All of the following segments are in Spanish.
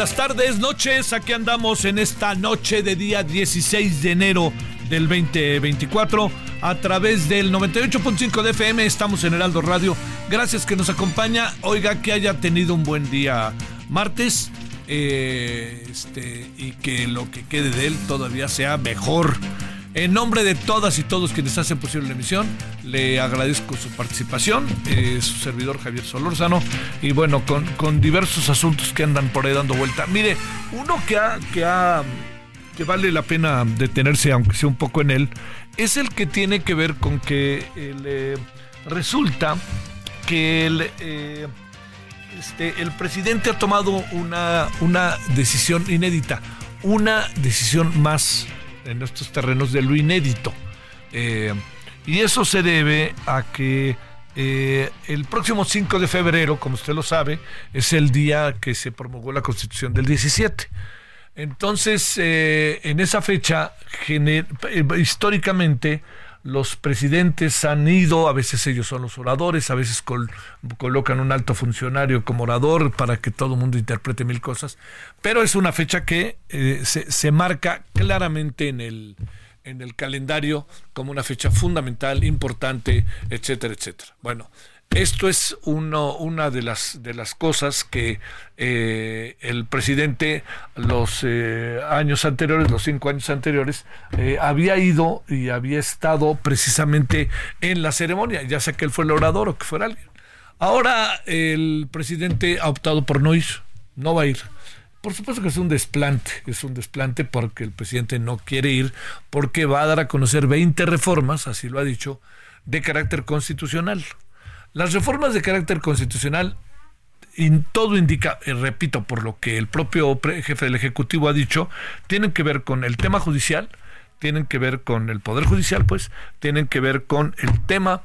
Buenas tardes, noches. Aquí andamos en esta noche de día 16 de enero del 2024 a través del 98.5 de FM. Estamos en Heraldo Radio. Gracias que nos acompaña. Oiga, que haya tenido un buen día martes. eh, este, y que lo que quede de él todavía sea mejor. En nombre de todas y todos quienes hacen posible la emisión, le agradezco su participación, eh, su servidor Javier Solórzano, y bueno, con, con diversos asuntos que andan por ahí dando vuelta. Mire, uno que ha, que ha que vale la pena detenerse, aunque sea un poco en él, es el que tiene que ver con que el, eh, resulta que el, eh, este, el presidente ha tomado una, una decisión inédita, una decisión más en estos terrenos de lo inédito. Eh, y eso se debe a que eh, el próximo 5 de febrero, como usted lo sabe, es el día que se promulgó la constitución del 17. Entonces, eh, en esa fecha, históricamente, los presidentes han ido, a veces ellos son los oradores, a veces col- colocan un alto funcionario como orador para que todo el mundo interprete mil cosas, pero es una fecha que eh, se, se marca claramente en el, en el calendario como una fecha fundamental, importante, etcétera, etcétera. Bueno, esto es uno, una de las, de las cosas que eh, el presidente los eh, años anteriores, los cinco años anteriores, eh, había ido y había estado precisamente en la ceremonia, ya sea que él fue el orador o que fuera alguien. Ahora el presidente ha optado por no ir, no va a ir. Por supuesto que es un desplante, es un desplante porque el presidente no quiere ir, porque va a dar a conocer 20 reformas, así lo ha dicho, de carácter constitucional. Las reformas de carácter constitucional, y todo indica, y repito, por lo que el propio jefe del Ejecutivo ha dicho, tienen que ver con el tema judicial, tienen que ver con el Poder Judicial, pues, tienen que ver con el tema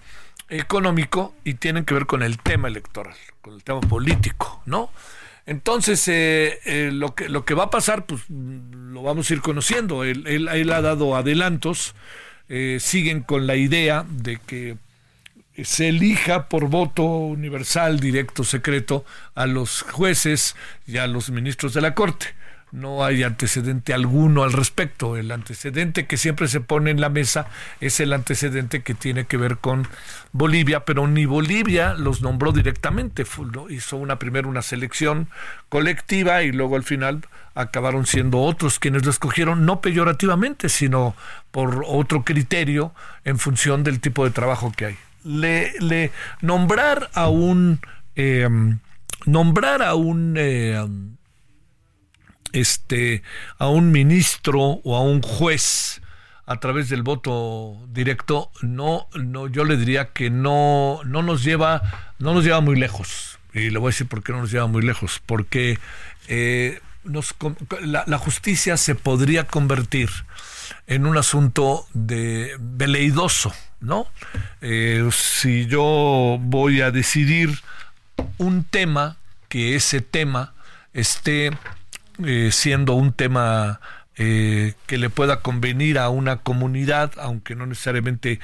económico y tienen que ver con el tema electoral, con el tema político, ¿no? Entonces, eh, eh, lo, que, lo que va a pasar, pues mm, lo vamos a ir conociendo. Él, ha dado adelantos, eh, siguen con la idea de que se elija por voto universal, directo, secreto, a los jueces y a los ministros de la Corte. No hay antecedente alguno al respecto. El antecedente que siempre se pone en la mesa es el antecedente que tiene que ver con Bolivia, pero ni Bolivia los nombró directamente. Hizo una primero una selección colectiva y luego al final acabaron siendo otros quienes lo escogieron, no peyorativamente, sino por otro criterio en función del tipo de trabajo que hay le, nombrar a un eh, nombrar a un eh, este a un ministro o a un juez a través del voto directo no no yo le diría que no no nos lleva no nos lleva muy lejos. Y le voy a decir por qué no nos lleva muy lejos porque eh, nos, la, justicia se podría convertir en un asunto de veleidoso, ¿no? Eh, si yo voy a decidir un tema, que ese tema esté eh, siendo un tema eh, que le pueda convenir a una comunidad, aunque no necesariamente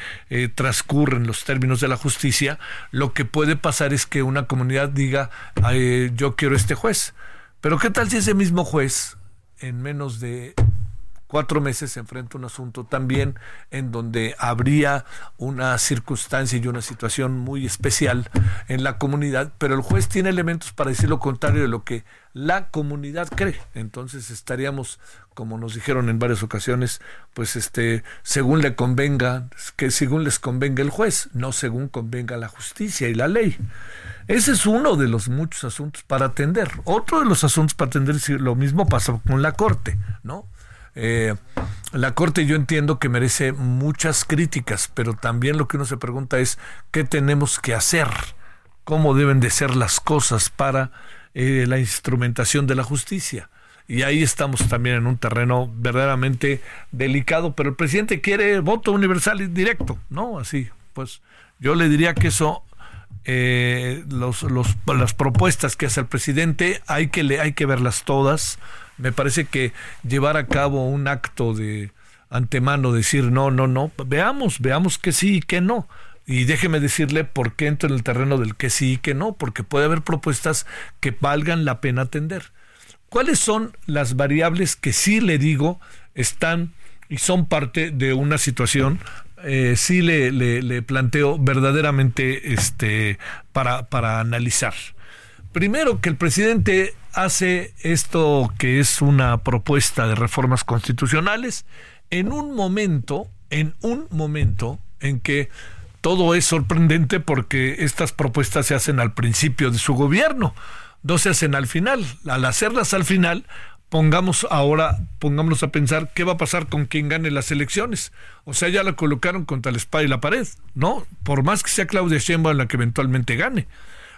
transcurren los términos de la justicia, lo que puede pasar es que una comunidad diga, yo quiero este juez. Pero ¿qué tal si ese mismo juez, en menos de cuatro meses se enfrenta un asunto también en donde habría una circunstancia y una situación muy especial en la comunidad, pero el juez tiene elementos para decir lo contrario de lo que la comunidad cree. Entonces estaríamos, como nos dijeron en varias ocasiones, pues este, según le convenga, que según les convenga el juez, no según convenga la justicia y la ley. Ese es uno de los muchos asuntos para atender. Otro de los asuntos para atender, lo mismo pasa con la Corte, ¿no? Eh, la Corte yo entiendo que merece muchas críticas, pero también lo que uno se pregunta es qué tenemos que hacer, cómo deben de ser las cosas para eh, la instrumentación de la justicia. Y ahí estamos también en un terreno verdaderamente delicado, pero el presidente quiere voto universal y directo, ¿no? Así, pues yo le diría que eso eh, los, las propuestas que hace el presidente hay que, hay que verlas todas, me parece que llevar a cabo un acto de antemano, decir no, no, no, veamos, veamos que sí y que no. Y déjeme decirle por qué entro en el terreno del que sí y que no, porque puede haber propuestas que valgan la pena atender. ¿Cuáles son las variables que sí le digo están y son parte de una situación? Eh, sí le, le, planteo verdaderamente este, para, para analizar. Primero, que el presidente hace esto que es una propuesta de reformas constitucionales en un momento, en un momento en que todo es sorprendente porque estas propuestas se hacen al principio de su gobierno, no se hacen al final. Al hacerlas al final, pongamos ahora, pongámonos a pensar qué va a pasar con quien gane las elecciones. O sea, ya la colocaron contra la espada y la pared, ¿no? Por más que sea Claudia Sheinbaum la que eventualmente gane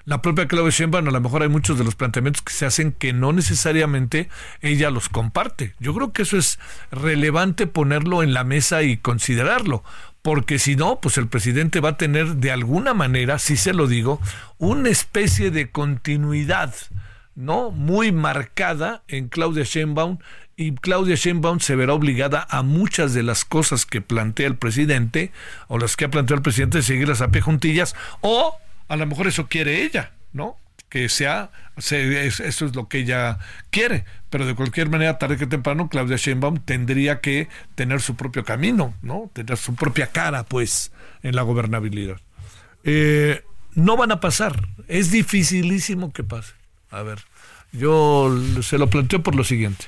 la propia Claudia Sheinbaum, a lo mejor hay muchos de los planteamientos que se hacen que no necesariamente ella los comparte. Yo creo que eso es relevante ponerlo en la mesa y considerarlo, porque si no, pues el presidente va a tener de alguna manera, si se lo digo, una especie de continuidad, ¿no? Muy marcada en Claudia Sheinbaum y Claudia Sheinbaum se verá obligada a muchas de las cosas que plantea el presidente o las que ha planteado el presidente de seguirlas a pie juntillas o a lo mejor eso quiere ella, ¿no? Que sea, eso es lo que ella quiere, pero de cualquier manera, tarde que temprano, Claudia Sheinbaum tendría que tener su propio camino, ¿no? Tener su propia cara, pues, en la gobernabilidad. Eh, no van a pasar, es dificilísimo que pase. A ver, yo se lo planteo por lo siguiente.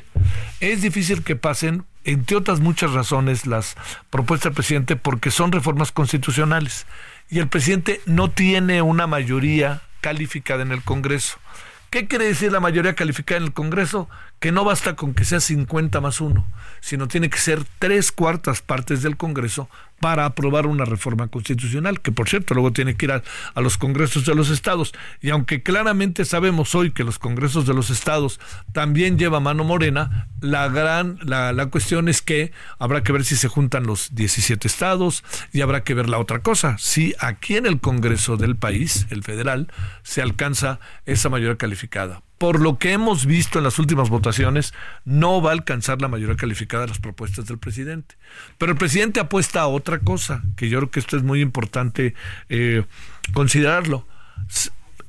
Es difícil que pasen, entre otras muchas razones, las propuestas del presidente porque son reformas constitucionales y el presidente no tiene una mayoría calificada en el Congreso. ¿Qué quiere decir la mayoría calificada en el Congreso? Que no basta con que sea 50 más uno, sino tiene que ser tres cuartas partes del Congreso para aprobar una reforma constitucional, que por cierto luego tiene que ir a, los congresos de los estados. Y aunque claramente sabemos hoy que los congresos de los estados también lleva mano morena, la gran, la, la cuestión es que habrá que ver si se juntan los 17 estados y habrá que ver la otra cosa, si aquí en el Congreso del país, el federal, se alcanza esa mayoría calificada por lo que hemos visto en las últimas votaciones, no va a alcanzar la mayoría calificada de las propuestas del presidente. Pero el presidente apuesta a otra cosa, que yo creo que esto es muy importante eh, considerarlo.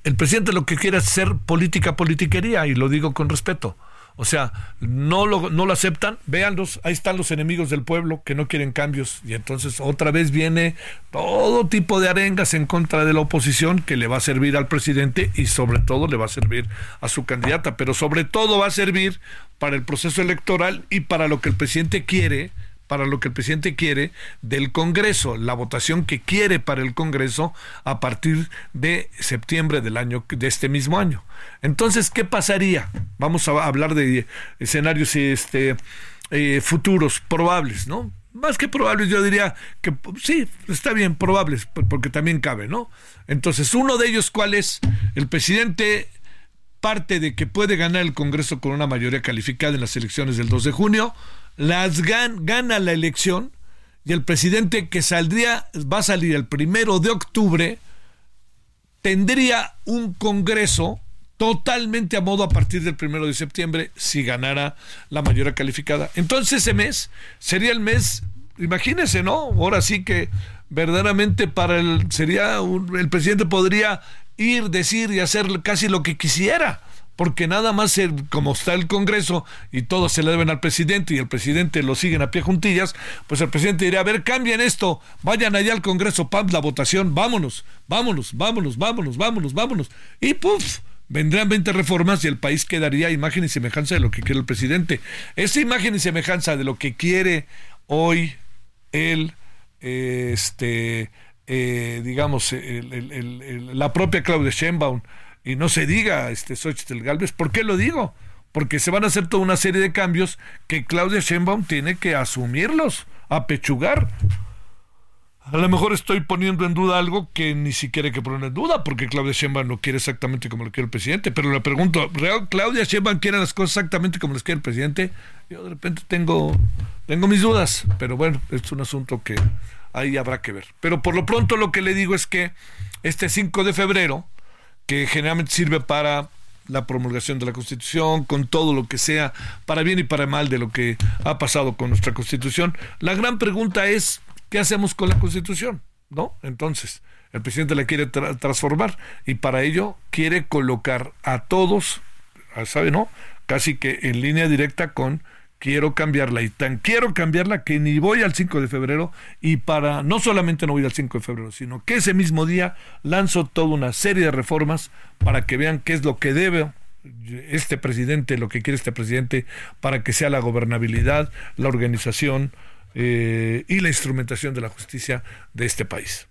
El presidente lo que quiere es ser política politiquería, y lo digo con respeto. O sea, no lo, no lo aceptan, véanlos, ahí están los enemigos del pueblo que no quieren cambios. Y entonces otra vez viene todo tipo de arengas en contra de la oposición que le va a servir al presidente y sobre todo le va a servir a su candidata, pero sobre todo va a servir para el proceso electoral y para lo que el presidente quiere para lo que el presidente quiere del Congreso, la votación que quiere para el Congreso a partir de septiembre del año de este mismo año. Entonces, ¿qué pasaría? Vamos a hablar de escenarios este, eh, futuros probables, ¿no? Más que probables, yo diría que sí, está bien, probables, porque también cabe, ¿no? Entonces, uno de ellos, ¿cuál es? El presidente parte de que puede ganar el Congreso con una mayoría calificada en las elecciones del 2 de junio, las gana la elección y el presidente que saldría, va a salir el primero de octubre, tendría un Congreso totalmente a modo a partir del primero de septiembre si ganara la mayoría calificada. Entonces ese mes sería el mes, imagínense, ¿no? Ahora sí que verdaderamente para el sería el presidente podría ir, decir y hacer casi lo que quisiera porque nada más como está el Congreso y todos se le deben al presidente y el presidente lo siguen a pie juntillas, pues el presidente diría, a ver, cambien esto, vayan allá al Congreso, pam, la votación, vámonos, vámonos, vámonos, vámonos, vámonos, vámonos. Y puf, vendrían 20 reformas y el país quedaría imagen y semejanza de lo que quiere el presidente. Esa imagen y semejanza de lo que quiere hoy el, este, eh, digamos, la propia Claudia Sheinbaum, y no se diga este Xochitl Galvez. ¿Por qué lo digo? Porque se van a hacer toda una serie de cambios que Claudia Sheinbaum tiene que asumirlos, apechugar. A lo mejor estoy poniendo en duda algo que ni siquiera hay que poner en duda, porque Claudia Sheinbaum no quiere exactamente como lo quiere el presidente. Pero le pregunto, ¿real Claudia Sheinbaum quiere las cosas exactamente como las quiere el presidente? Yo de repente tengo, tengo mis dudas, pero bueno, es un asunto que ahí habrá que ver. Pero por lo pronto lo que le digo es que este 5 de febrero, que generalmente sirve para la promulgación de la Constitución, con todo lo que sea, para bien y para mal de lo que ha pasado con nuestra Constitución. La gran pregunta es, ¿qué hacemos con la Constitución? ¿No? Entonces, el presidente la quiere transformar y para ello quiere colocar a todos, ¿sabe, no? Casi que en línea directa con quiero cambiarla y tan quiero cambiarla que ni voy al 5 de febrero y para no solamente no voy al 5 de febrero, sino que ese mismo día lanzo toda una serie de reformas para que vean qué es lo que debe este presidente, lo que quiere este presidente para que sea la gobernabilidad, la organización eh, y la instrumentación de la justicia de este país.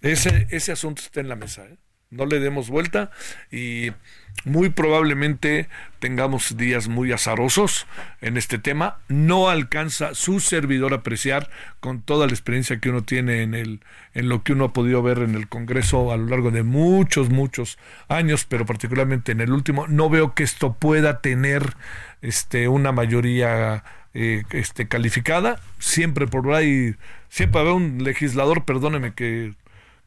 Ese, ese asunto está en la mesa. ¿eh? no le demos vuelta y muy probablemente tengamos días muy azarosos en este tema. No alcanza su servidor a apreciar con toda la experiencia que uno tiene en el en lo que uno ha podido ver en el Congreso a lo largo de muchos muchos años, pero particularmente en el último, no veo que esto pueda tener este una mayoría eh, este calificada. Siempre por ahí siempre habrá un legislador, perdóneme que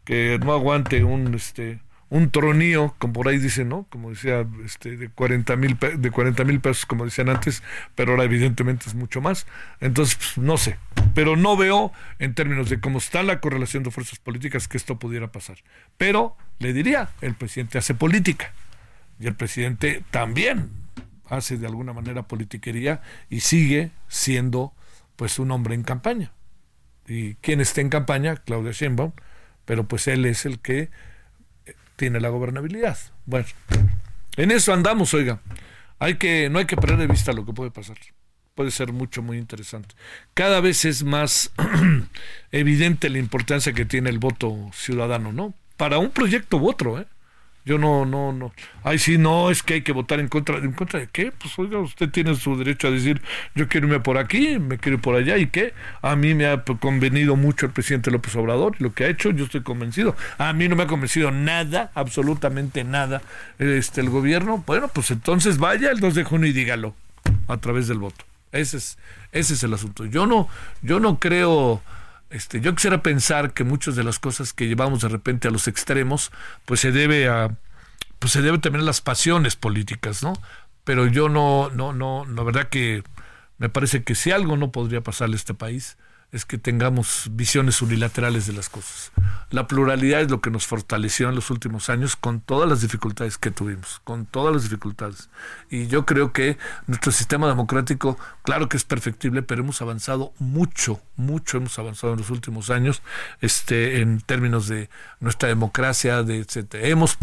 que no aguante un este un tronío, como por ahí dicen, ¿no? Como decía, este, de 40 mil de 40 mil pesos, como decían antes, pero ahora evidentemente es mucho más. Entonces, pues, no sé, pero no veo en términos de cómo está la correlación de fuerzas políticas que esto pudiera pasar. Pero le diría, el presidente hace política y el presidente también hace de alguna manera politiquería y sigue siendo pues un hombre en campaña. ¿Y quién está en campaña? Claudia Sheinbaum, pero pues él es el que tiene la gobernabilidad. Bueno, en eso andamos, oiga. Hay que, no hay que perder de vista lo que puede pasar. Puede ser mucho, muy interesante. Cada vez es más evidente la importancia que tiene el voto ciudadano, ¿no? Para un proyecto u otro, ¿eh? Yo no, no, no. Ay, sí, no, es que hay que votar en contra. ¿En contra de qué? Pues oiga, usted tiene su derecho a decir, yo quiero irme por aquí, me quiero ir por allá, ¿y qué? A mí me ha convenido mucho el presidente López Obrador, lo que ha hecho, yo estoy convencido. A mí no me ha convencido nada, absolutamente nada, este el gobierno. Bueno, pues entonces vaya el 2 de junio y dígalo a través del voto. Ese es, ese es el asunto. Yo no, yo no creo este, yo quisiera pensar que muchas de las cosas que llevamos de repente a los extremos, pues se debe a, pues se debe también a las pasiones políticas, ¿no? Pero yo no, no, no, la verdad que me parece que si algo no podría pasarle a este país es que tengamos visiones unilaterales de las cosas. La pluralidad es lo que nos fortaleció en los últimos años con todas las dificultades que tuvimos, con todas las dificultades. Y yo creo que nuestro sistema democrático, claro que es perfectible, pero hemos avanzado mucho, mucho hemos avanzado en los últimos años este, en términos de nuestra democracia, de etcétera. Hemos,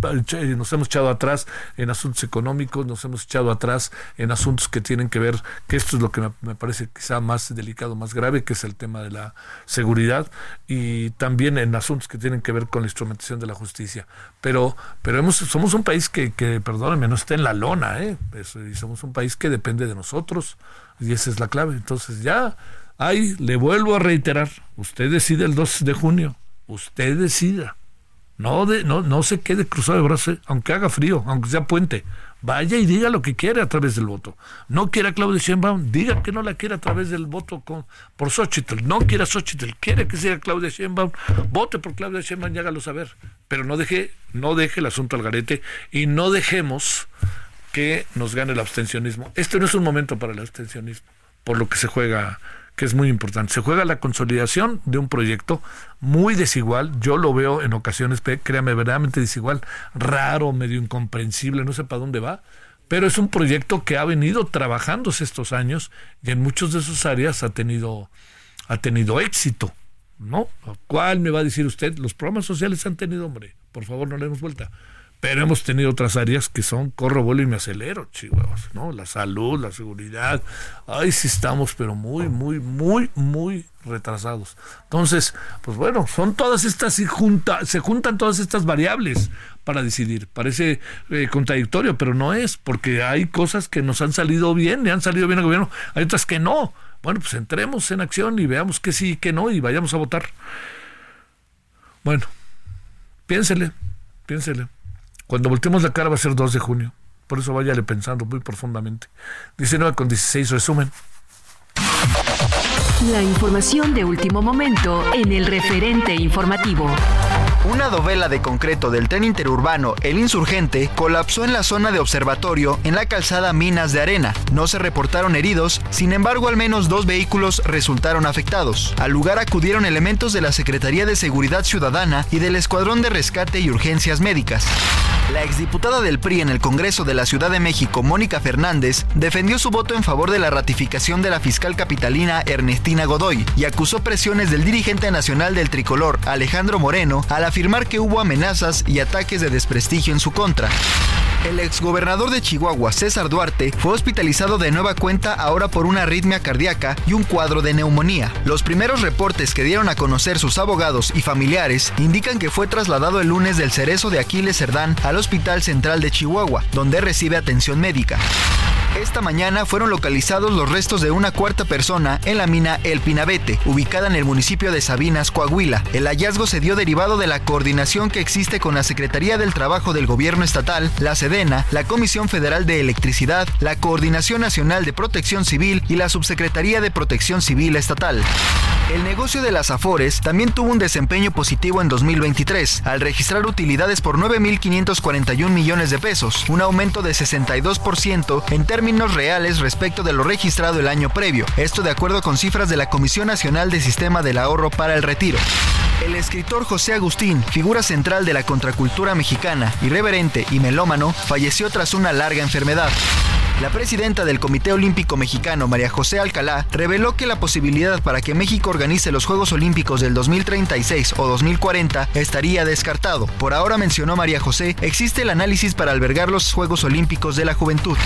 nos hemos echado atrás en asuntos económicos, nos hemos echado atrás en asuntos que tienen que ver, que esto es lo que me parece quizá más delicado, más grave, que es el tema de la seguridad y también en asuntos que tienen que ver con la instrumentación de la justicia. Pero, pero somos un país que, que, perdónenme, no está en la lona, ¿eh? y somos un país que depende de nosotros, y esa es la clave. Entonces ya, ahí le vuelvo a reiterar, usted decide el 2 de junio, usted decida. No, de, no, no se quede cruzado de brazos, aunque haga frío, aunque sea puente vaya y diga lo que quiere a través del voto. No quiera a Claudia Sheinbaum, diga que no la quiere a través del voto con, por Xochitl. No quiera Xochitl, quiere que sea Claudia Sheinbaum, vote por Claudia Sheinbaum y hágalo saber. Pero no deje, no deje el asunto al garete y no dejemos que nos gane el abstencionismo. Este no es un momento para el abstencionismo, por lo que se juega que es muy importante. Se juega la consolidación de un proyecto muy desigual, yo lo veo en ocasiones, créame, verdaderamente desigual, raro, medio incomprensible, no sé para dónde va, pero es un proyecto que ha venido trabajándose estos años y en muchas de sus áreas ha tenido, ha tenido éxito, ¿no? ¿Cuál me va a decir usted? Los programas sociales han tenido, hombre, por favor no le demos vuelta pero hemos tenido otras áreas que son corro, vuelo y me acelero, chihuahuas, ¿no? La salud, la seguridad, ahí sí estamos, pero muy, muy, muy, muy retrasados. Entonces, pues bueno, son todas estas, y junta, se juntan todas estas variables para decidir. Parece eh, contradictorio, pero no es, porque hay cosas que nos han salido bien, le han salido bien al gobierno, hay otras que no. Bueno, pues entremos en acción y veamos que sí y no y vayamos a votar. Bueno, piénsele, piénsele. Cuando volteemos la cara va a ser 2 de junio. Por eso váyale pensando muy profundamente. 19 con 16, resumen. La información de último momento en el referente informativo. Una dovela de concreto del tren interurbano El Insurgente colapsó en la zona de observatorio en la calzada Minas de Arena. No se reportaron heridos, sin embargo al menos dos vehículos resultaron afectados. Al lugar acudieron elementos de la Secretaría de Seguridad Ciudadana y del Escuadrón de Rescate y Urgencias Médicas. La exdiputada del PRI en el Congreso de la Ciudad de México, Mónica Fernández, defendió su voto en favor de la ratificación de la fiscal capitalina Ernestina Godoy y acusó presiones del dirigente nacional del tricolor, Alejandro Moreno, a la afirmar que hubo amenazas y ataques de desprestigio en su contra. El exgobernador de Chihuahua, César Duarte, fue hospitalizado de nueva cuenta ahora por una arritmia cardíaca y un cuadro de neumonía. Los primeros reportes que dieron a conocer sus abogados y familiares indican que fue trasladado el lunes del cerezo de Aquiles Cerdán al Hospital Central de Chihuahua, donde recibe atención médica. Esta mañana fueron localizados los restos de una cuarta persona en la mina El Pinabete, ubicada en el municipio de Sabinas, Coahuila. El hallazgo se dio derivado de la coordinación que existe con la Secretaría del Trabajo del Gobierno Estatal, la Sedena, la Comisión Federal de Electricidad, la Coordinación Nacional de Protección Civil y la Subsecretaría de Protección Civil Estatal. El negocio de las Afores también tuvo un desempeño positivo en 2023, al registrar utilidades por 9.541 millones de pesos, un aumento de 62% en términos reales respecto de lo registrado el año previo, esto de acuerdo con cifras de la Comisión Nacional de Sistema del Ahorro para el Retiro. El escritor José Agustín, figura central de la contracultura mexicana, irreverente y melómano, falleció tras una larga enfermedad. La presidenta del Comité Olímpico Mexicano, María José Alcalá, reveló que la posibilidad para que México organice los Juegos Olímpicos del 2036 o 2040 estaría descartado. Por ahora, mencionó María José, existe el análisis para albergar los Juegos Olímpicos de la Juventud.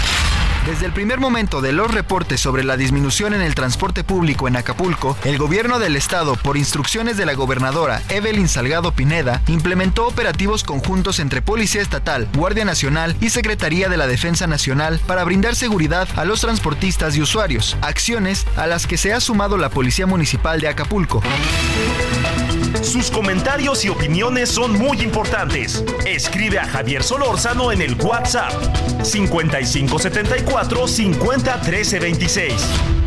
Desde el primer momento de los reportes sobre la disminución en el transporte público en Acapulco, el gobierno del estado, por instrucciones de la gobernadora Evelyn Salgado Pineda, implementó operativos conjuntos entre Policía Estatal, Guardia Nacional y Secretaría de la Defensa Nacional para brindar seguridad a los transportistas y usuarios, acciones a las que se ha sumado la Policía Municipal de Acapulco. Sus comentarios y opiniones son muy importantes. Escribe a Javier Solórzano en el WhatsApp 5574 50 13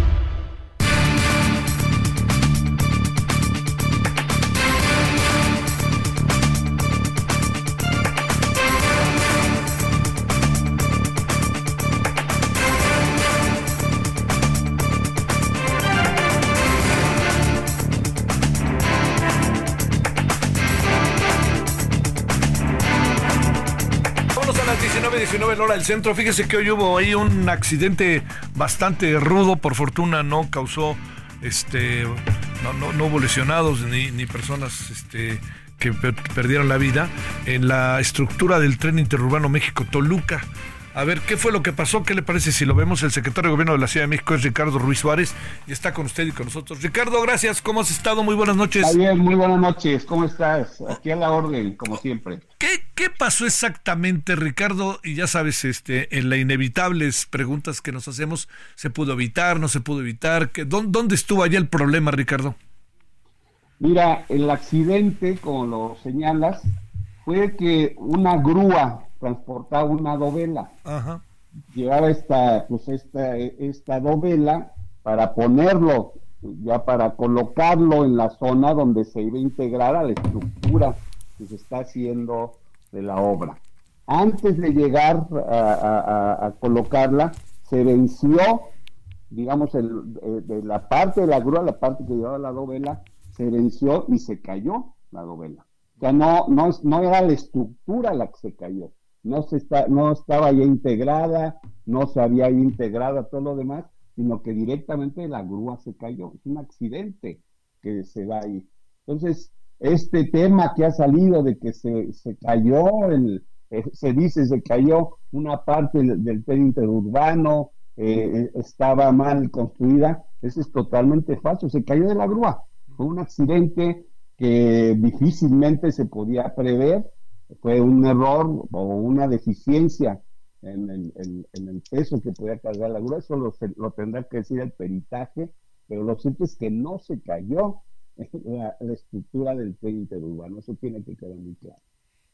26. 19 en hora del centro. Fíjese que hoy hubo ahí un accidente bastante rudo. Por fortuna no causó, este, no, no, no hubo lesionados ni, ni personas, este, que perdieron la vida en la estructura del tren interurbano México-Toluca. A ver, ¿qué fue lo que pasó? ¿Qué le parece si lo vemos? El secretario de Gobierno de la Ciudad de México es Ricardo Ruiz Suárez y está con usted y con nosotros. Ricardo, gracias. ¿Cómo has estado? Muy buenas noches. Bien, muy buenas noches. ¿Cómo estás? Aquí a la orden, como siempre. ¿Qué, qué pasó exactamente, Ricardo? Y ya sabes, este, en las inevitables preguntas que nos hacemos, ¿se pudo evitar? ¿No se pudo evitar? ¿Dónde estuvo allá el problema, Ricardo? Mira, el accidente, como lo señalas, fue que una grúa transportaba una dovela. Llevaba esta, pues esta, esta dovela para ponerlo, ya para colocarlo en la zona donde se iba a integrar a la estructura que se está haciendo de la obra. Antes de llegar a, colocarla, se venció, digamos, el, eh, de la parte de la grúa, la parte que llevaba la dovela, se venció y se cayó la dovela. O sea, no, no, no era la estructura la que se cayó, no, se está, no estaba ya integrada, no se había integrado todo lo demás, sino que directamente la grúa se cayó. Es un accidente que se da ahí. Entonces, este tema que ha salido de que se, se cayó, el, eh, se dice se cayó una parte del, tren interurbano, eh, estaba mal construida, eso es totalmente falso, se cayó de la grúa. Fue un accidente que difícilmente se podía prever fue un error o una deficiencia en el, peso que podía cargar la grúa, eso lo, tendrá que decir el peritaje, pero lo cierto es que no se cayó la, estructura del tren interurbano, eso tiene que quedar muy claro.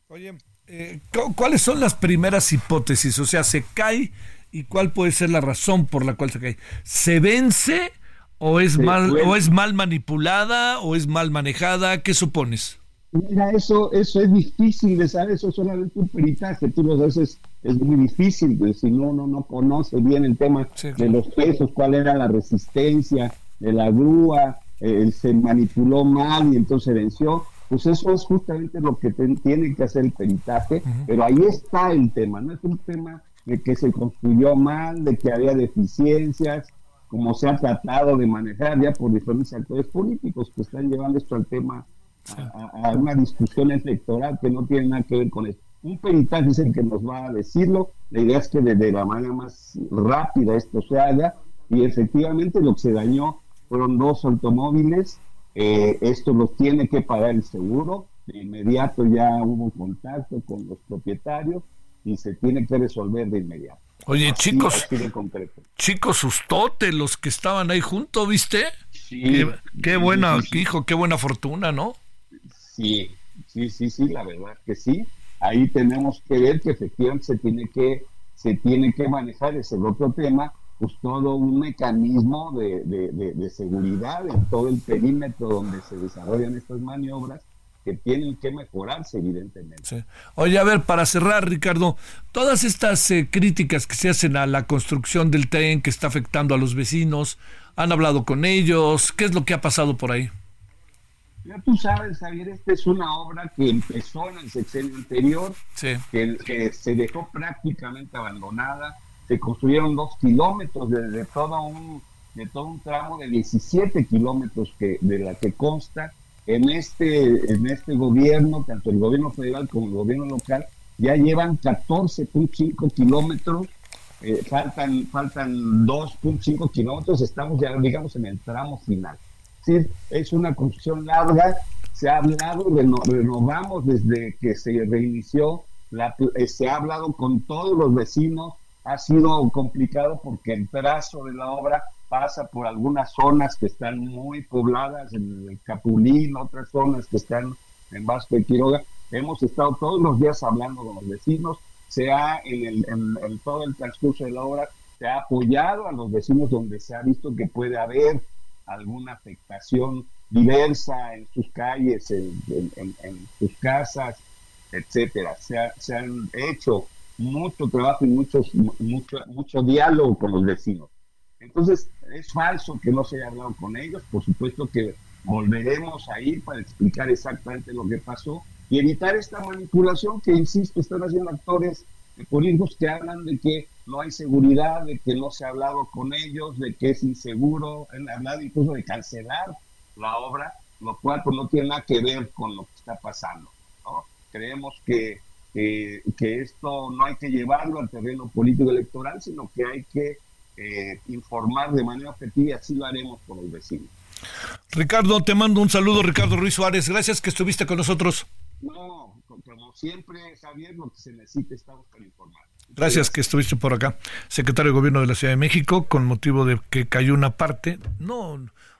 Oye, eh, ¿cuáles son las primeras hipótesis? O sea, se cae y cuál puede ser la razón por la cual se cae. ¿Se vence o es mal o es mal manipulada o es mal manejada? ¿Qué supones? Mira, eso, eso es difícil de saber, eso es solamente un peritaje, tú lo sabes, es muy difícil, pues, si no, no, no conoce bien el tema de los pesos, cuál era la resistencia de la grúa, eh, se manipuló mal y entonces venció, pues eso es justamente lo que tiene que hacer el peritaje, pero ahí está el tema, no es un tema de que se construyó mal, de que había deficiencias, como se ha tratado de manejar ya por diferentes actores políticos que están llevando esto al tema a, una discusión electoral que no tiene nada que ver con esto. Un peritaje es el que nos va a decirlo. La idea es que de la manera más rápida esto se haga y efectivamente lo que se dañó fueron dos automóviles. Eh, esto los tiene que pagar el seguro. De inmediato ya hubo contacto con los propietarios y se tiene que resolver de inmediato. Oye, chicos, chicos, sustote los que estaban ahí juntos, ¿viste? Sí, qué, buena, hijo, qué buena fortuna, ¿no? Sí, sí, sí, sí, la verdad que sí. Ahí tenemos que ver que efectivamente se tiene que, se tiene que manejar, ese otro tema, pues todo un mecanismo de, de, seguridad en todo el perímetro donde se desarrollan estas maniobras que tienen que mejorarse, evidentemente. Oye, a ver, para cerrar, Ricardo, todas estas eh, críticas que se hacen a la construcción del tren que está afectando a los vecinos, ¿han hablado con ellos? ¿Qué es lo que ha pasado por ahí? Ya tú sabes, Javier, esta es una obra que empezó en el sexenio anterior, que, se dejó prácticamente abandonada. Se construyeron dos kilómetros de, todo un de todo un tramo de 17 kilómetros que de la que consta. En este en este gobierno, tanto el gobierno federal como el gobierno local, ya llevan 14.5 kilómetros, eh, faltan faltan 2.5 kilómetros, estamos ya digamos en el tramo final es una construcción larga, se ha hablado, renovamos desde que se reinició, eh, se ha hablado con todos los vecinos, ha sido complicado porque el trazo de la obra pasa por algunas zonas que están muy pobladas, en el Capulín, otras zonas que están en Vasco de Quiroga. Hemos estado todos los días hablando con los vecinos, se ha, en, el, en todo el transcurso de la obra, se ha apoyado a los vecinos donde se ha visto que puede haber alguna afectación diversa en sus calles, en, sus casas, etcétera. Se, han hecho mucho trabajo y muchos, mucho, mucho diálogo con los vecinos. Entonces, es falso que no se haya hablado con ellos. Por supuesto que volveremos a ir para explicar exactamente lo que pasó y evitar esta manipulación que, insisto, están haciendo actores políticos que hablan de que no hay seguridad, de que no se ha hablado con ellos, de que es inseguro, han hablado incluso de cancelar la obra, lo cual pues, no tiene nada que ver con lo que está pasando. Creemos que, que esto no hay que llevarlo al terreno político electoral, sino que hay que eh, informar de manera objetiva y así lo haremos con los vecinos. Ricardo, te mando un saludo, Ricardo Ruiz Suárez. Gracias que estuviste con nosotros. No, como siempre, Javier, lo que se necesite estamos para informar. Gracias que estuviste por acá. Secretario de Gobierno de la Ciudad de México, con motivo de que cayó una parte, no,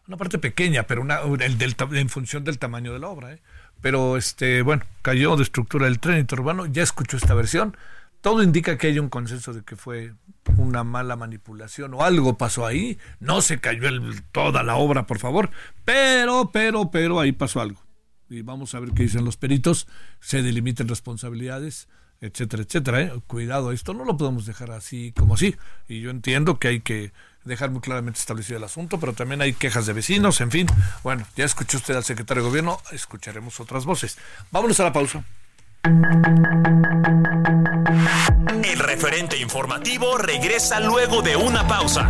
una parte pequeña, pero una, el en función del tamaño de la obra. ¿eh? Pero, este, bueno, cayó de estructura del tren interurbano. Ya escuchó esta versión. Todo indica que hay un consenso de que fue una mala manipulación o algo pasó ahí. No se cayó el, toda la obra, por favor. Pero, pero, pero ahí pasó algo. Y vamos a ver qué dicen los peritos. Se delimiten responsabilidades, etcétera, etcétera. ¿eh? Cuidado, esto no lo podemos dejar así como así. Y yo entiendo que hay que dejar muy claramente establecido el asunto, pero también hay quejas de vecinos, en fin. Bueno, ya escuchó usted al secretario de gobierno, escucharemos otras voces. Vámonos a la pausa. El referente informativo regresa luego de una pausa.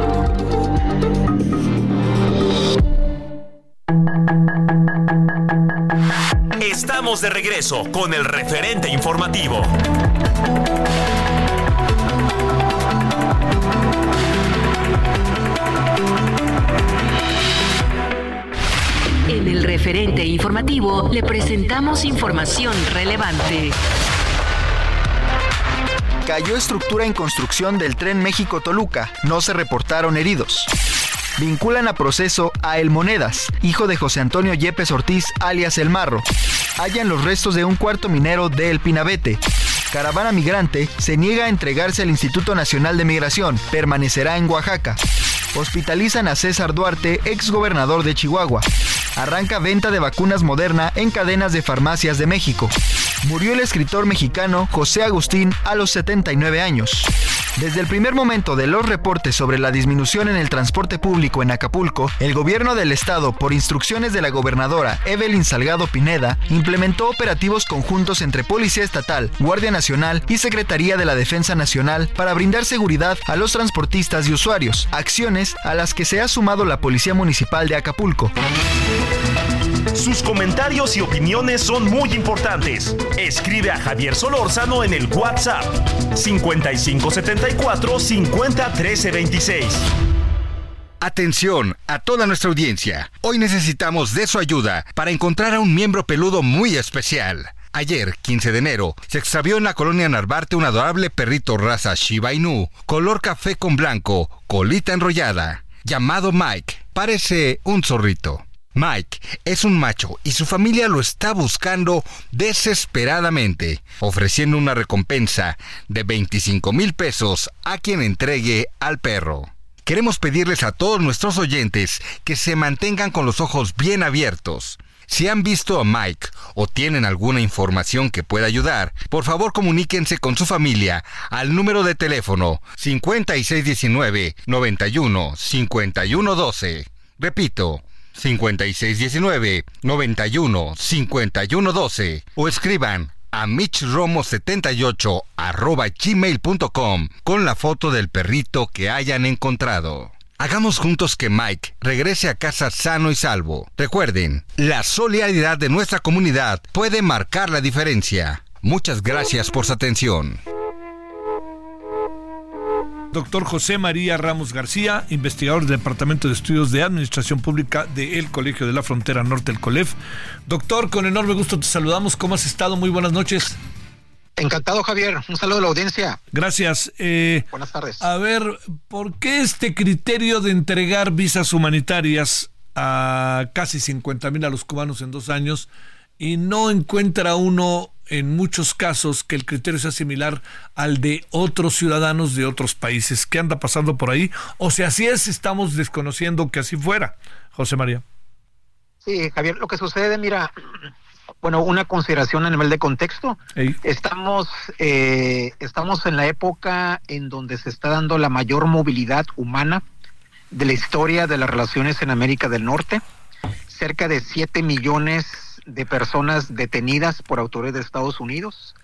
Estamos de regreso con el referente informativo. En el referente informativo le presentamos información relevante. Cayó estructura en construcción del tren México-Toluca. No se reportaron heridos. Vinculan a proceso a El Monedas, hijo de José Antonio Yepes Ortiz, alias El Marro. Hallan los restos de un cuarto minero de El Pinabete. Caravana migrante se niega a entregarse al Instituto Nacional de Migración. Permanecerá en Oaxaca. Hospitalizan a César Duarte, ex gobernador de Chihuahua. Arranca venta de vacunas Moderna en cadenas de farmacias de México. Murió el escritor mexicano José Agustín a los 79 años. Desde el primer momento de los reportes sobre la disminución en el transporte público en Acapulco, el gobierno del estado, por instrucciones de la gobernadora Evelyn Salgado Pineda, implementó operativos conjuntos entre Policía Estatal, Guardia Nacional y Secretaría de la Defensa Nacional para brindar seguridad a los transportistas y usuarios, acciones a las que se ha sumado la Policía Municipal de Acapulco. Sus comentarios y opiniones son muy importantes. Escribe a Javier Solórzano en el WhatsApp 5574 50 26. Atención a toda nuestra audiencia. Hoy necesitamos de su ayuda para encontrar a un miembro peludo muy especial. Ayer, 15 de enero, se extravió en la colonia Narvarte un adorable perrito raza Shiba Inu, color café con blanco, colita enrollada, llamado Mike. Parece un zorrito. Mike es un macho y su familia lo está buscando desesperadamente, ofreciendo una recompensa de 25 mil pesos a quien entregue al perro. Queremos pedirles a todos nuestros oyentes que se mantengan con los ojos bien abiertos. Si han visto a Mike o tienen alguna información que pueda ayudar, por favor comuníquense con su familia al número de teléfono 5619 91 5112. Repito, 5619 91 5112 o escriban a mitchromo78 arroba gmail.com con la foto del perrito que hayan encontrado. Hagamos juntos que Mike regrese a casa sano y salvo. Recuerden, la solidaridad de nuestra comunidad puede marcar la diferencia. Muchas gracias por su atención. Doctor José María Ramos García, investigador del Departamento de Estudios de Administración Pública del Colegio de la Frontera Norte, el COLEF. Doctor, con enorme gusto te saludamos. ¿Cómo has estado? Muy buenas noches. Encantado, Javier. Un saludo a la audiencia. Gracias. Eh, buenas tardes. A ver, ¿por qué este criterio de entregar visas humanitarias a casi 50 mil a los cubanos en dos años y no encuentra uno en muchos casos que el criterio sea similar al de otros ciudadanos de otros países. ¿Qué anda pasando por ahí? O si así es, estamos desconociendo que así fuera. José María. Sí, Javier, lo que sucede, mira, bueno, una consideración a nivel de contexto. Estamos, eh, estamos en la época en donde se está dando la mayor movilidad humana de la historia de las relaciones en América del Norte. Cerca de 7 millones de personas detenidas por autores de Estados Unidos.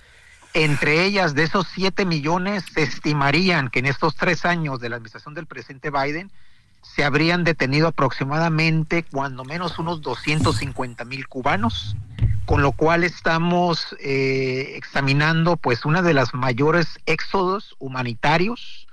Entre ellas, de esos 7 millones, se estimarían que en estos tres años de la administración del presidente Biden se habrían detenido aproximadamente, cuando menos, unos 250 mil cubanos, con lo cual estamos eh, examinando, pues, una de las mayores éxodos humanitarios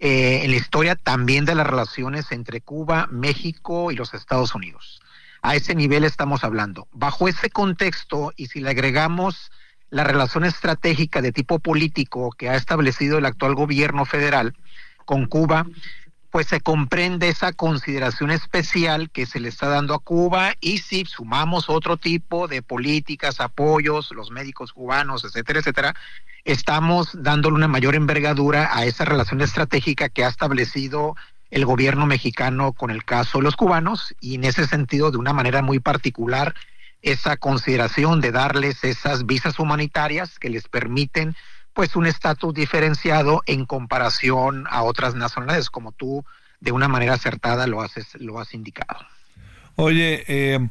eh, en la historia también de las relaciones entre Cuba, México y los Estados Unidos. A ese nivel estamos hablando. Bajo ese contexto, y si le agregamos la relación estratégica de tipo político que ha establecido el actual gobierno federal con Cuba, pues se comprende esa consideración especial que se le está dando a Cuba y si sumamos otro tipo de políticas, apoyos, los médicos cubanos, etcétera, etcétera, estamos dándole una mayor envergadura a esa relación estratégica que ha establecido el gobierno mexicano con el caso de los cubanos y en ese sentido de una manera muy particular esa consideración de darles esas visas humanitarias que les permiten pues un estatus diferenciado en comparación a otras nacionalidades como tú de una manera acertada lo haces lo has indicado. Oye, eh,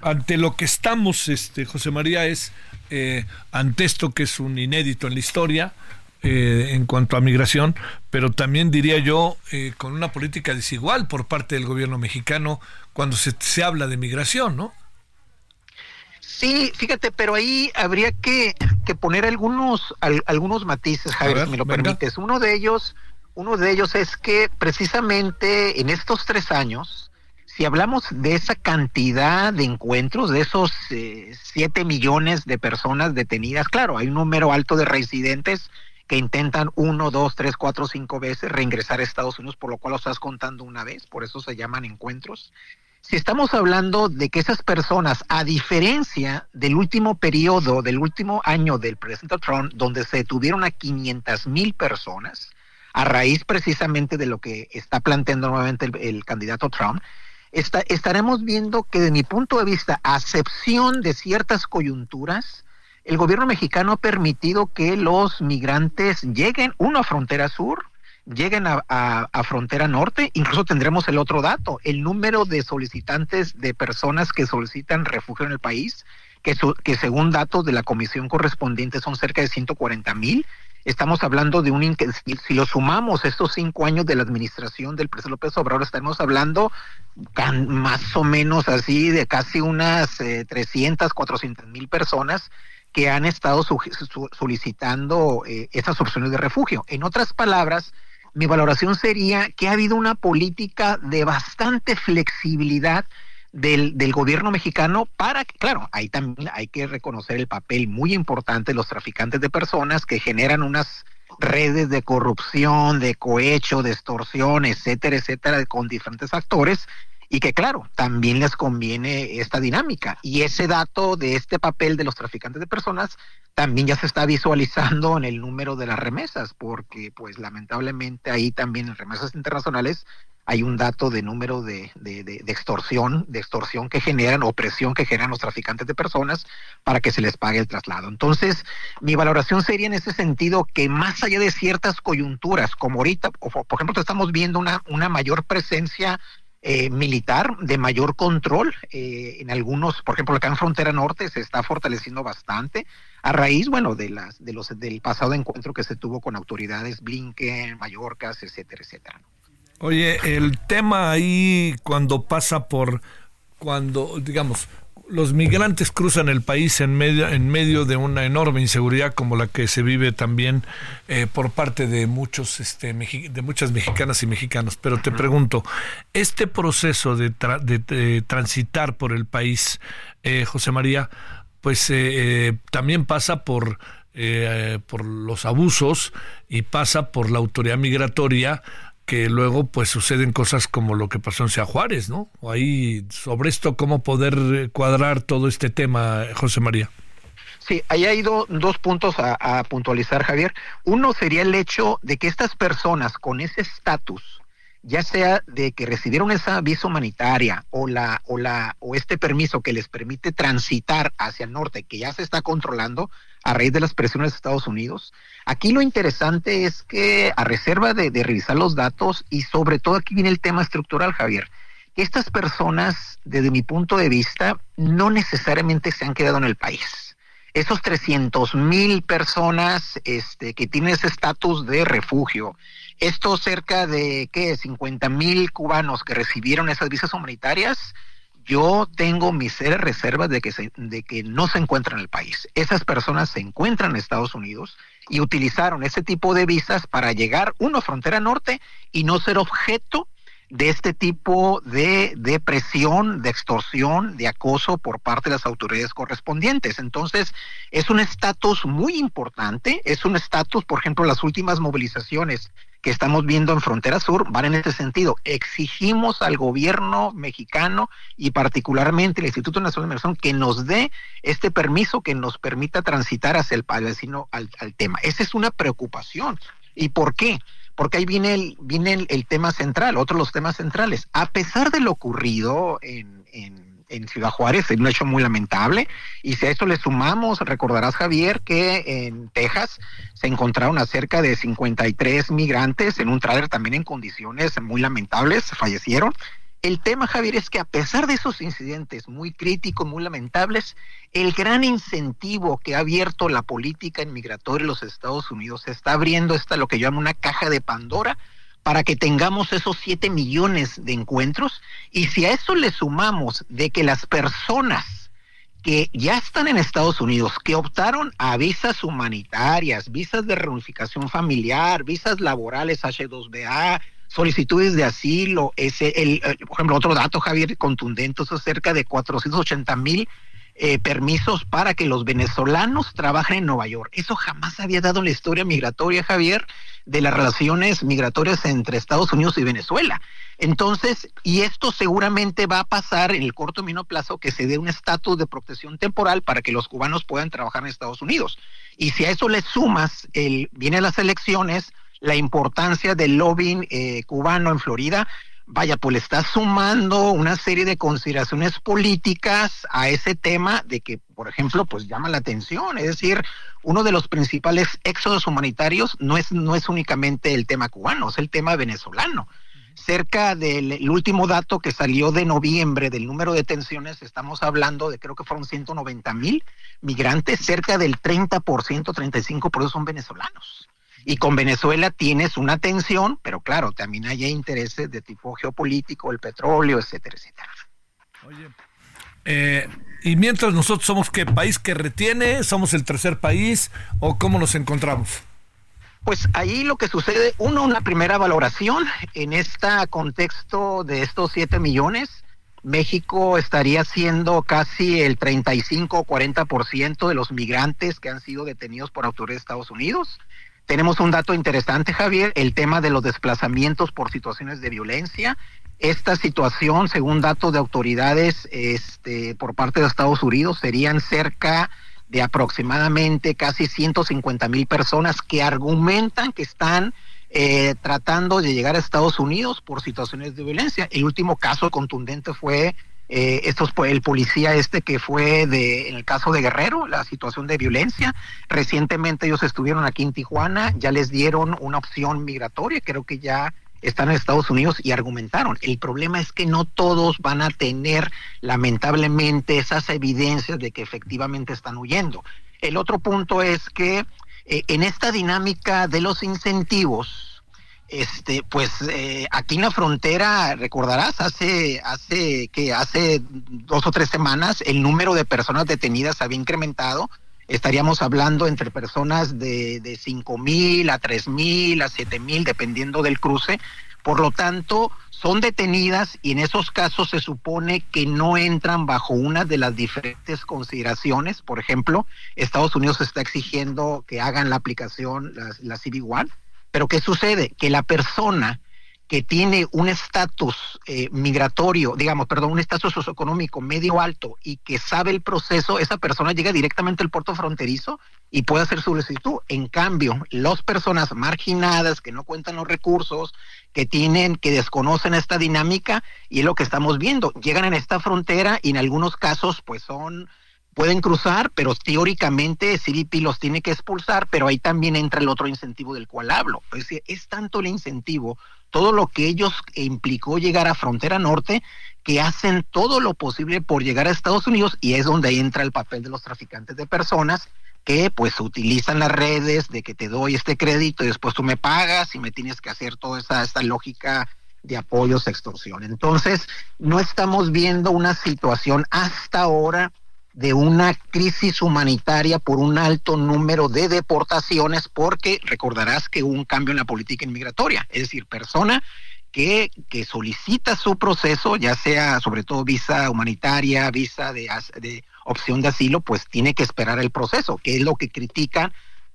ante lo que estamos, este José María es eh, ante esto que es un inédito en la historia eh, en cuanto a migración, pero también diría yo eh, con una política desigual por parte del gobierno mexicano cuando se, se habla de migración, ¿no? Sí, fíjate, pero ahí habría que, que poner algunos algunos matices, Javier, si me lo permites. Uno de ellos, uno de ellos es que precisamente en estos tres años si hablamos de esa cantidad de encuentros, de esos eh, siete millones de personas detenidas, claro, hay un número alto de residentes que intentan uno, dos, tres, cuatro, cinco veces reingresar a Estados Unidos, por lo cual lo estás contando una vez, por eso se llaman encuentros. Si estamos hablando de que esas personas, a diferencia del último periodo, del último año del presidente Trump, donde se detuvieron a 500 mil personas, a raíz precisamente de lo que está planteando nuevamente el candidato Trump, estaremos viendo que de mi punto de vista, a excepción de ciertas coyunturas, el gobierno mexicano ha permitido que los migrantes lleguen, uno a frontera sur, lleguen a, frontera norte, incluso tendremos el otro dato, el número de solicitantes de personas que solicitan refugio en el país, que, que según datos de la comisión correspondiente son cerca de 140 mil, Estamos hablando de un, si lo sumamos estos cinco años de la administración del presidente López Obrador, estaremos hablando más o menos así de casi unas 300, eh, 400 mil personas que han estado solicitando eh, esas opciones de refugio. En otras palabras, mi valoración sería que ha habido una política de bastante flexibilidad del, del, gobierno mexicano para claro, ahí también hay que reconocer el papel muy importante de los traficantes de personas que generan unas redes de corrupción, de cohecho, de extorsión, etcétera, etcétera, con diferentes actores y que claro, también les conviene esta dinámica. Y ese dato de este papel de los traficantes de personas también ya se está visualizando en el número de las remesas, porque pues lamentablemente ahí también en remesas internacionales hay un dato de número de, de, extorsión, de extorsión que generan, opresión que generan los traficantes de personas para que se les pague el traslado. Entonces, mi valoración sería en ese sentido que más allá de ciertas coyunturas, como ahorita, o por ejemplo, estamos viendo una, una mayor presencia eh, militar de mayor control eh, en algunos, por ejemplo, acá en Frontera Norte se está fortaleciendo bastante a raíz, bueno, de las de los del pasado encuentro que se tuvo con autoridades Blinken, Mallorca, etcétera, etcétera. Oye, el tema ahí cuando pasa por, cuando, digamos, los migrantes cruzan el país en medio, en medio de una enorme inseguridad como la que se vive también eh, por parte de muchos, este, de muchas mexicanas y mexicanos. Pero te pregunto, este proceso de, de, transitar por el país, eh, José María, pues eh, también pasa por por los abusos y pasa por la autoridad migratoria que luego pues suceden cosas como lo que pasó en Sea Juárez, ¿no? ahí sobre esto cómo poder cuadrar todo este tema, José María. Sí, ahí hay dos puntos a, a, puntualizar, Javier. Uno sería el hecho de que estas personas con ese estatus, ya sea de que recibieron esa visa humanitaria o la o la o este permiso que les permite transitar hacia el norte, que ya se está controlando a raíz de las presiones de Estados Unidos. Aquí lo interesante es que a reserva de, revisar los datos y sobre todo aquí viene el tema estructural, Javier. Estas personas, desde mi punto de vista, no necesariamente se han quedado en el país. Esos 300 mil personas este, que tienen ese estatus de refugio, estos cerca de, ¿qué? 50 mil cubanos que recibieron esas visas humanitarias, yo tengo mis serias reservas de que, de que no se encuentran en el país. Esas personas se encuentran en Estados Unidos y utilizaron ese tipo de visas para llegar, uno, frontera norte y no ser objeto de este tipo de, de, presión, de extorsión, de acoso por parte de las autoridades correspondientes. Entonces, es un estatus muy importante, es un estatus, por ejemplo, las últimas movilizaciones que estamos viendo en Frontera Sur van en este sentido. Exigimos al gobierno mexicano y particularmente el Instituto Nacional de Migración que nos dé este permiso que nos permita transitar hacia el al, al tema. Esa es una preocupación. ¿Y por qué? Porque ahí viene el, viene el, tema central, otro de los temas centrales. A pesar de lo ocurrido en, en en Ciudad Juárez, es un hecho muy lamentable. Y si a esto le sumamos, recordarás Javier que en Texas se encontraron a cerca de 53 migrantes en un tráiler también en condiciones muy lamentables, fallecieron. El tema, Javier, es que a pesar de esos incidentes muy críticos, muy lamentables, el gran incentivo que ha abierto la política inmigratoria en los Estados Unidos está abriendo esta lo que yo llamo una caja de Pandora para que tengamos esos 7 millones de encuentros. Y si a eso le sumamos de que las personas que ya están en Estados Unidos, que optaron a visas humanitarias, visas de reunificación familiar, visas laborales H2BA, solicitudes de asilo, ese, el, por ejemplo, otro dato, Javier, contundente, eso es cerca de 480 mil eh, permisos para que los venezolanos trabajen en Nueva York. Eso jamás había dado en la historia migratoria, Javier, de las relaciones migratorias entre Estados Unidos y Venezuela. Entonces, y esto seguramente va a pasar en el corto medio plazo que se dé un estatus de protección temporal para que los cubanos puedan trabajar en Estados Unidos. Y si a eso le sumas, el, vienen las elecciones, la importancia del lobbying eh, cubano en Florida, vaya, pues le está sumando una serie de consideraciones políticas a ese tema de que, por ejemplo, pues llama la atención. Es decir, uno de los principales éxodos humanitarios no es, no es únicamente el tema cubano, es el tema venezolano. Cerca del último dato que salió de noviembre del número de detenciones, estamos hablando de creo que fueron 190 mil migrantes, cerca del 30%, 35% son venezolanos. Y con Venezuela tienes una tensión, pero claro, también hay intereses de tipo geopolítico, el petróleo, etcétera, etcétera. Oye, eh, y mientras nosotros somos qué país que retiene, somos el tercer país o cómo nos encontramos. Pues ahí lo que sucede, uno, una primera valoración en este contexto de estos 7 millones. México estaría siendo casi el 35 o 40% de los migrantes que han sido detenidos por autoridades de Estados Unidos. Tenemos un dato interesante, Javier, el tema de los desplazamientos por situaciones de violencia. Esta situación, según datos de autoridades este, por parte de Estados Unidos, serían cerca de aproximadamente casi 150 mil personas que argumentan que están eh, tratando de llegar a Estados Unidos por situaciones de violencia. El último caso contundente fue eh, estos, el policía este que fue de, en el caso de Guerrero, la situación de violencia. Recientemente ellos estuvieron aquí en Tijuana, ya les dieron una opción migratoria, creo que ya están en Estados Unidos y argumentaron. El problema es que no todos van a tener, lamentablemente, esas evidencias de que efectivamente están huyendo. El otro punto es que eh, en esta dinámica de los incentivos, este, pues eh, aquí en la frontera, recordarás, hace, hace que hace dos o tres semanas el número de personas detenidas había incrementado. Estaríamos hablando entre personas de, de cinco mil a tres mil a siete mil, dependiendo del cruce. Por lo tanto, son detenidas y en esos casos se supone que no entran bajo una de las diferentes consideraciones. Por ejemplo, Estados Unidos está exigiendo que hagan la aplicación, la, la CB1 pero ¿qué sucede? Que la persona que tiene un estatus eh, migratorio, digamos, perdón, un estatus socioeconómico medio alto y que sabe el proceso, esa persona llega directamente al puerto fronterizo y puede hacer su solicitud. En cambio, las personas marginadas que no cuentan los recursos, que tienen, que desconocen esta dinámica, y es lo que estamos viendo, llegan en esta frontera y en algunos casos, pues son pueden cruzar, pero teóricamente CBP los tiene que expulsar, pero ahí también entra el otro incentivo del cual hablo. Es decir, es tanto el incentivo todo lo que ellos implicó llegar a frontera norte, que hacen todo lo posible por llegar a Estados Unidos y es donde entra el papel de los traficantes de personas que pues utilizan las redes de que te doy este crédito y después tú me pagas y me tienes que hacer toda esa, esta lógica de apoyos, extorsión. Entonces, no estamos viendo una situación hasta ahora de una crisis humanitaria por un alto número de deportaciones, porque recordarás que hubo un cambio en la política inmigratoria, es decir, persona que, que solicita su proceso, ya sea sobre todo visa humanitaria, visa de, de opción de asilo, pues tiene que esperar el proceso, que es lo que critican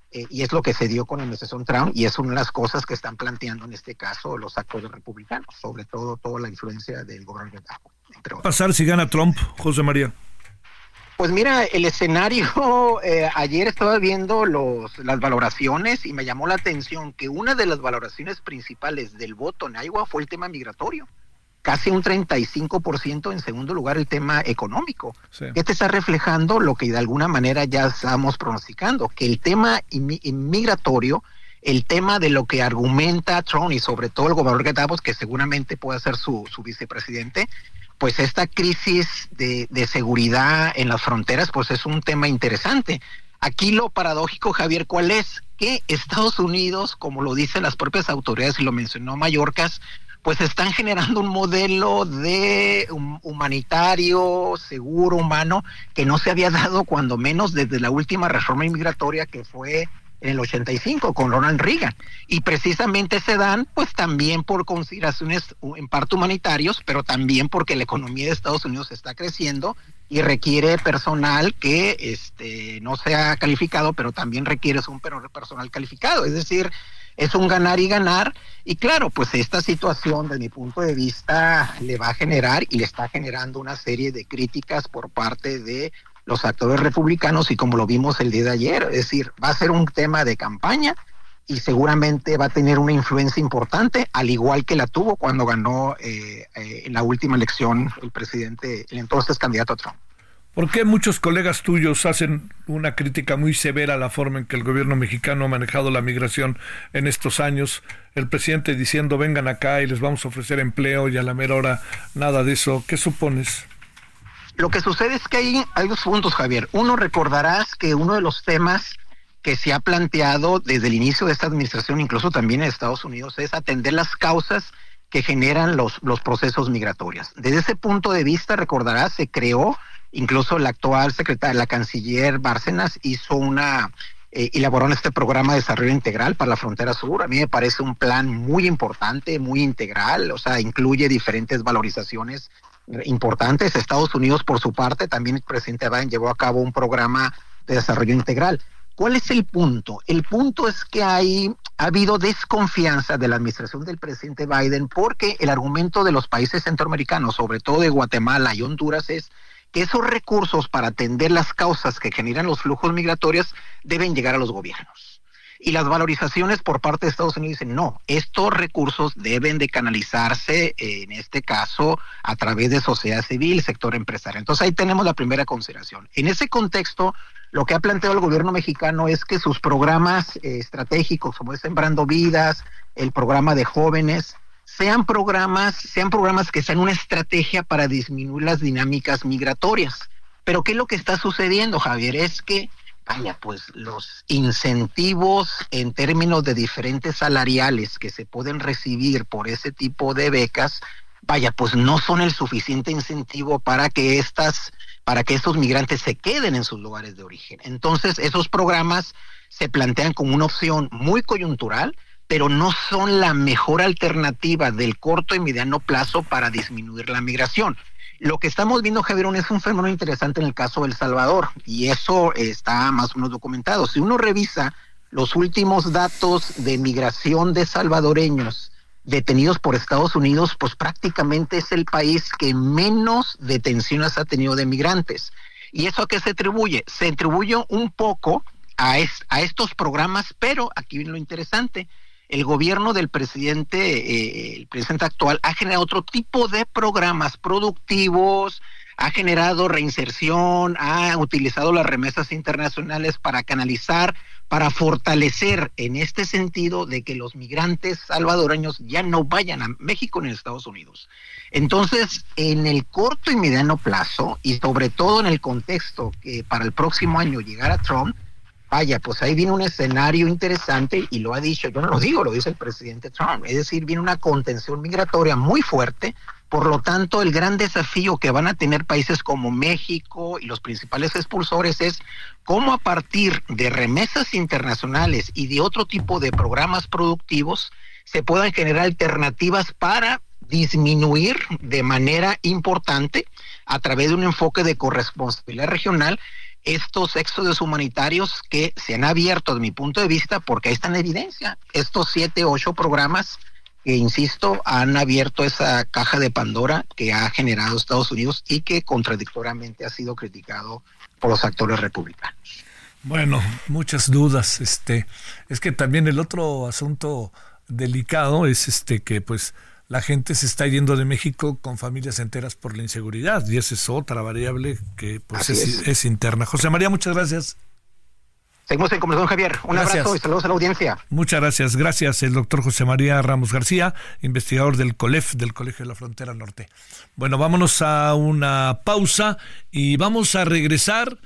eh, y es lo que se dio con la administración Trump y es una de las cosas que están planteando en este caso los actores republicanos, sobre todo toda la influencia del gobierno de Trump. Pasar si gana Trump, José María. Pues mira, el escenario, eh, ayer estaba viendo los, las valoraciones y me llamó la atención que una de las valoraciones principales del voto en Iowa fue el tema migratorio. Casi un 35% en segundo lugar el tema económico. ¿Qué te está reflejando lo que de alguna manera ya estamos pronosticando? Que el tema inmigratorio, el tema de lo que argumenta Trump y sobre todo el gobernador Gatavos, que seguramente puede ser su, su vicepresidente, pues esta crisis de, seguridad en las fronteras, pues es un tema interesante. Aquí lo paradójico, Javier, ¿cuál es? Que Estados Unidos, como lo dicen las propias autoridades y lo mencionó Mallorcas, pues están generando un modelo de humanitario, seguro, humano, que no se había dado cuando menos desde la última reforma inmigratoria que fue en el 85 con Ronald Reagan. Y precisamente se dan pues también por consideraciones en parte humanitarios, pero también porque la economía de Estados Unidos está creciendo y requiere personal que este no sea calificado, pero también requiere un personal calificado, es decir, es un ganar y ganar y claro, pues esta situación desde mi punto de vista le va a generar y le está generando una serie de críticas por parte de los actores republicanos y como lo vimos el día de ayer, es decir, va a ser un tema de campaña y seguramente va a tener una influencia importante, al igual que la tuvo cuando ganó eh, eh, en la última elección el presidente, el entonces candidato Trump. ¿Por qué muchos colegas tuyos hacen una crítica muy severa a la forma en que el gobierno mexicano ha manejado la migración en estos años? El presidente diciendo vengan acá y les vamos a ofrecer empleo y a la mera hora nada de eso. ¿Qué supones? Lo que sucede es que hay, dos puntos, Javier. Uno, recordarás que uno de los temas que se ha planteado desde el inicio de esta administración, incluso también en Estados Unidos, es atender las causas que generan los, los procesos migratorios. Desde ese punto de vista, recordarás, se creó, incluso la actual secretaria, la canciller Bárcenas, hizo una, eh, elaboró este programa de desarrollo integral para la frontera sur. A mí me parece un plan muy importante, muy integral, o sea, incluye diferentes valorizaciones importantes. Estados Unidos, por su parte, también el presidente Biden llevó a cabo un programa de desarrollo integral. ¿Cuál es el punto? El punto es que hay, ha habido desconfianza de la administración del presidente Biden porque el argumento de los países centroamericanos, sobre todo de Guatemala y Honduras, es que esos recursos para atender las causas que generan los flujos migratorios deben llegar a los gobiernos y las valorizaciones por parte de Estados Unidos dicen, no, estos recursos deben de canalizarse, en este caso, a través de sociedad civil, sector empresarial. Entonces ahí tenemos la primera consideración. En ese contexto, lo que ha planteado el gobierno mexicano es que sus programas eh, estratégicos, como es Sembrando Vidas, el programa de jóvenes, sean programas, sean programas que sean una estrategia para disminuir las dinámicas migratorias. Pero ¿qué es lo que está sucediendo, Javier? Es que vaya, pues los incentivos en términos de diferentes salariales que se pueden recibir por ese tipo de becas, vaya, pues no son el suficiente incentivo para que estas, para que estos migrantes se queden en sus lugares de origen. Entonces, esos programas se plantean como una opción muy coyuntural, pero no son la mejor alternativa del corto y mediano plazo para disminuir la migración. Lo que estamos viendo, Javier, es un fenómeno interesante en el caso de El Salvador, y eso está más o menos documentado. Si uno revisa los últimos datos de migración de salvadoreños detenidos por Estados Unidos, pues prácticamente es el país que menos detenciones ha tenido de migrantes. ¿Y eso a qué se atribuye? Se atribuye un poco a, a estos programas, pero aquí viene lo interesante. El gobierno del presidente, eh, el presidente actual, ha generado otro tipo de programas productivos, ha generado reinserción, ha utilizado las remesas internacionales para canalizar, para fortalecer en este sentido de que los migrantes salvadoreños ya no vayan a México ni a Estados Unidos. Entonces, en el corto y mediano plazo, y sobre todo en el contexto que para el próximo año llegara Trump, vaya, pues ahí viene un escenario interesante y lo ha dicho, yo no lo digo, lo dice el presidente Trump, es decir, viene una contención migratoria muy fuerte por lo tanto, el gran desafío que van a tener países como México y los principales expulsores es cómo a partir de remesas internacionales y de otro tipo de programas productivos se puedan generar alternativas para disminuir de manera importante a través de un enfoque de corresponsabilidad regional estos éxodos humanitarios que se han abierto, de mi punto de vista, porque ahí está en evidencia. Estos siete, ocho programas que, insisto, han abierto esa caja de Pandora que ha generado Estados Unidos y que contradictoriamente ha sido criticado por los actores republicanos. Bueno, muchas dudas. Este, es que también el otro asunto delicado es este que pues la gente se está yendo de México con familias enteras por la inseguridad y esa es otra variable que pues es, es interna. José María, muchas gracias. Seguimos en conversación, Javier. Un abrazo y saludos a la audiencia. Muchas gracias. Gracias, el doctor José María Ramos García, investigador del COLEF, del Colegio de la Frontera Norte. Bueno, vámonos a una pausa y vamos a regresar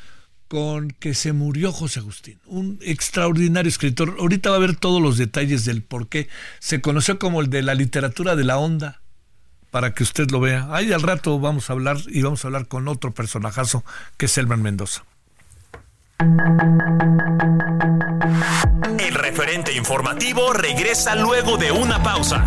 con que se murió José Agustín, un extraordinario escritor. Ahorita va a ver todos los detalles del por qué. Se conoció como el de la literatura de la onda, para que usted lo vea. Ahí al rato vamos a hablar y vamos a hablar con otro personajazo que es Elman Mendoza. El referente informativo regresa luego de una pausa.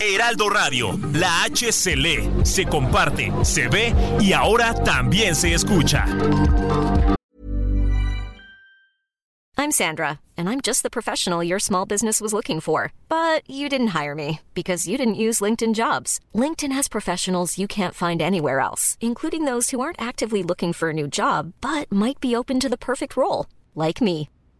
Heraldo Radio, la H se lee, se comparte, se ve y ahora también se escucha. I'm Sandra, and I'm just the professional your small business was looking for. But you didn't hire me because you didn't use LinkedIn jobs. LinkedIn has professionals you can't find anywhere else, including those who aren't actively looking for a new job but might be open to the perfect role, like me.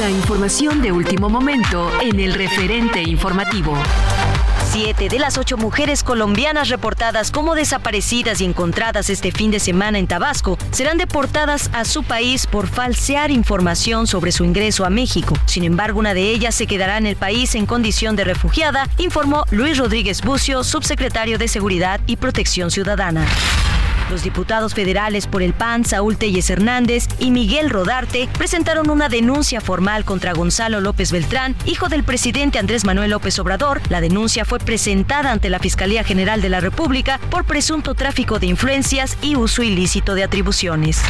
La información de último momento en el referente informativo. Siete de las ocho mujeres colombianas reportadas como desaparecidas y encontradas este fin de semana en Tabasco serán deportadas a su país por falsear información sobre su ingreso a México. Sin embargo, una de ellas se quedará en el país en condición de refugiada, informó Luis Rodríguez Bucio, subsecretario de Seguridad y Protección Ciudadana. Los diputados federales por el PAN, Saúl Telles Hernández y Miguel Rodarte, presentaron una denuncia formal contra Gonzalo López Beltrán, hijo del presidente Andrés Manuel López Obrador. La denuncia fue presentada ante la Fiscalía General de la República por presunto tráfico de influencias y uso ilícito de atribuciones.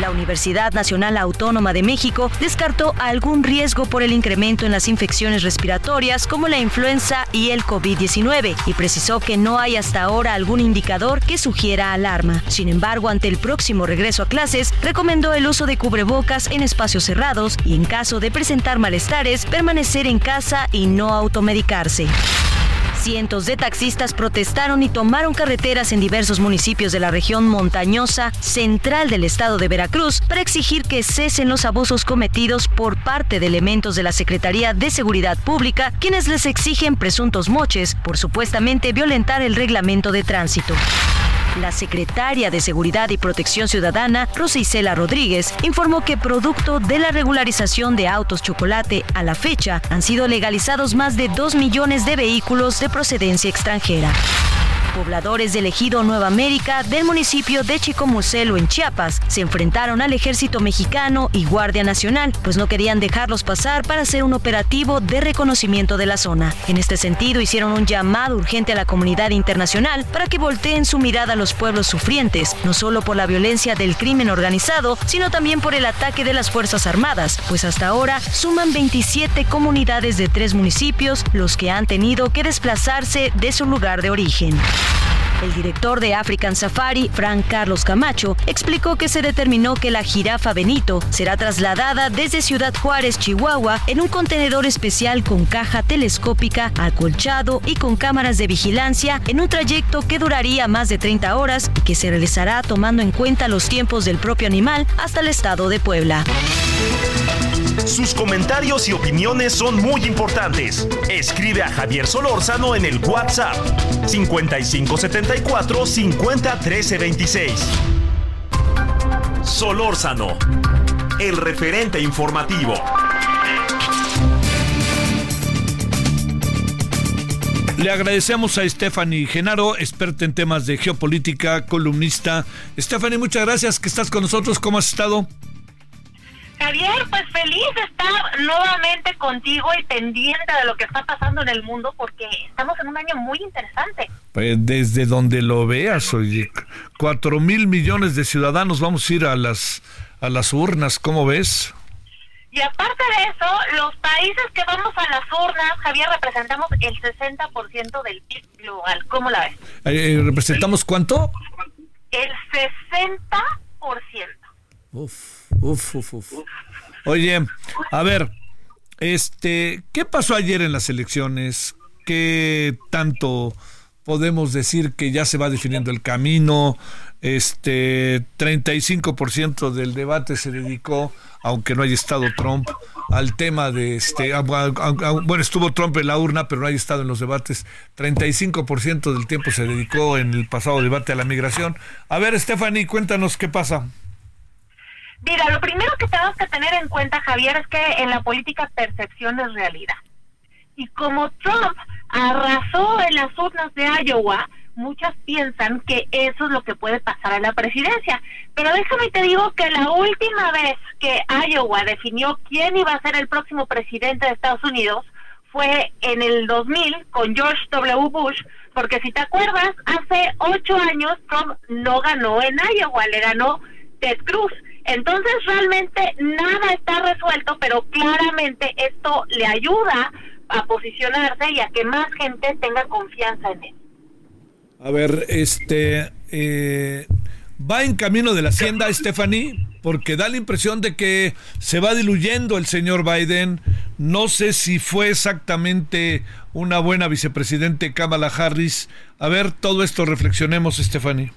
La Universidad Nacional Autónoma de México descartó algún riesgo por el incremento en las infecciones respiratorias como la influenza y el COVID-19 y precisó que no hay hasta ahora algún indicador que sugiera alarma. Sin embargo, ante el próximo regreso a clases, recomendó el uso de cubrebocas en espacios cerrados y en caso de presentar malestares, permanecer en casa y no automedicarse. Cientos de taxistas protestaron y tomaron carreteras en diversos municipios de la región montañosa central del estado de Veracruz para exigir que cesen los abusos cometidos por parte de elementos de la Secretaría de Seguridad Pública, quienes les exigen presuntos moches por supuestamente violentar el reglamento de tránsito. La secretaria de Seguridad y Protección Ciudadana, Rosa Isela Rodríguez, informó que producto de la regularización de autos chocolate a la fecha han sido legalizados más de 2 millones de vehículos de procedencia extranjera pobladores del ejido Nueva América del municipio de Chicomucelo en Chiapas se enfrentaron al ejército mexicano y Guardia Nacional, pues no querían dejarlos pasar para hacer un operativo de reconocimiento de la zona. En este sentido, hicieron un llamado urgente a la comunidad internacional para que volteen su mirada a los pueblos sufrientes, no solo por la violencia del crimen organizado, sino también por el ataque de las Fuerzas Armadas, pues hasta ahora suman 27 comunidades de tres municipios los que han tenido que desplazarse de su lugar de origen. El director de African Safari, Frank Carlos Camacho, explicó que se determinó que la jirafa Benito será trasladada desde Ciudad Juárez, Chihuahua, en un contenedor especial con caja telescópica, acolchado y con cámaras de vigilancia en un trayecto que duraría más de 30 horas y que se realizará tomando en cuenta los tiempos del propio animal hasta el estado de Puebla. Sus comentarios y opiniones son muy importantes. Escribe a Javier Solórzano en el WhatsApp 5574 50 13 26. Solórzano, el referente informativo. Le agradecemos a Stephanie Genaro, experta en temas de geopolítica, columnista. Stephanie, muchas gracias que estás con nosotros. ¿Cómo has estado? Javier, pues feliz de estar nuevamente contigo y pendiente de lo que está pasando en el mundo porque estamos en un año muy interesante. Pues desde donde lo veas, oye, cuatro mil millones de ciudadanos vamos a ir a las a las urnas, ¿cómo ves? Y aparte de eso, los países que vamos a las urnas, Javier, representamos el 60% del PIB global. ¿Cómo la ves? Eh, ¿Representamos cuánto? El 60%. Uf. Uf, uf, uf. Oye, a ver, este, ¿qué pasó ayer en las elecciones? ¿Qué tanto podemos decir que ya se va definiendo el camino? Este, 35% del debate se dedicó, aunque no haya estado Trump, al tema de este, bueno, estuvo Trump en la urna, pero no haya estado en los debates. 35% del tiempo se dedicó en el pasado debate a la migración. A ver, Stephanie, cuéntanos qué pasa. Mira, lo primero que tenemos que tener en cuenta, Javier, es que en la política percepción es realidad. Y como Trump arrasó en las urnas de Iowa, muchas piensan que eso es lo que puede pasar a la presidencia. Pero déjame te digo que la última vez que Iowa definió quién iba a ser el próximo presidente de Estados Unidos fue en el 2000 con George W. Bush, porque si te acuerdas, hace ocho años Trump no ganó en Iowa, le ganó Ted Cruz. Entonces realmente nada está resuelto, pero claramente esto le ayuda a posicionarse y a que más gente tenga confianza en él. A ver, este, eh, ¿va en camino de la hacienda, Stephanie? Porque da la impresión de que se va diluyendo el señor Biden. No sé si fue exactamente una buena vicepresidente Kamala Harris. A ver, todo esto reflexionemos, Stephanie.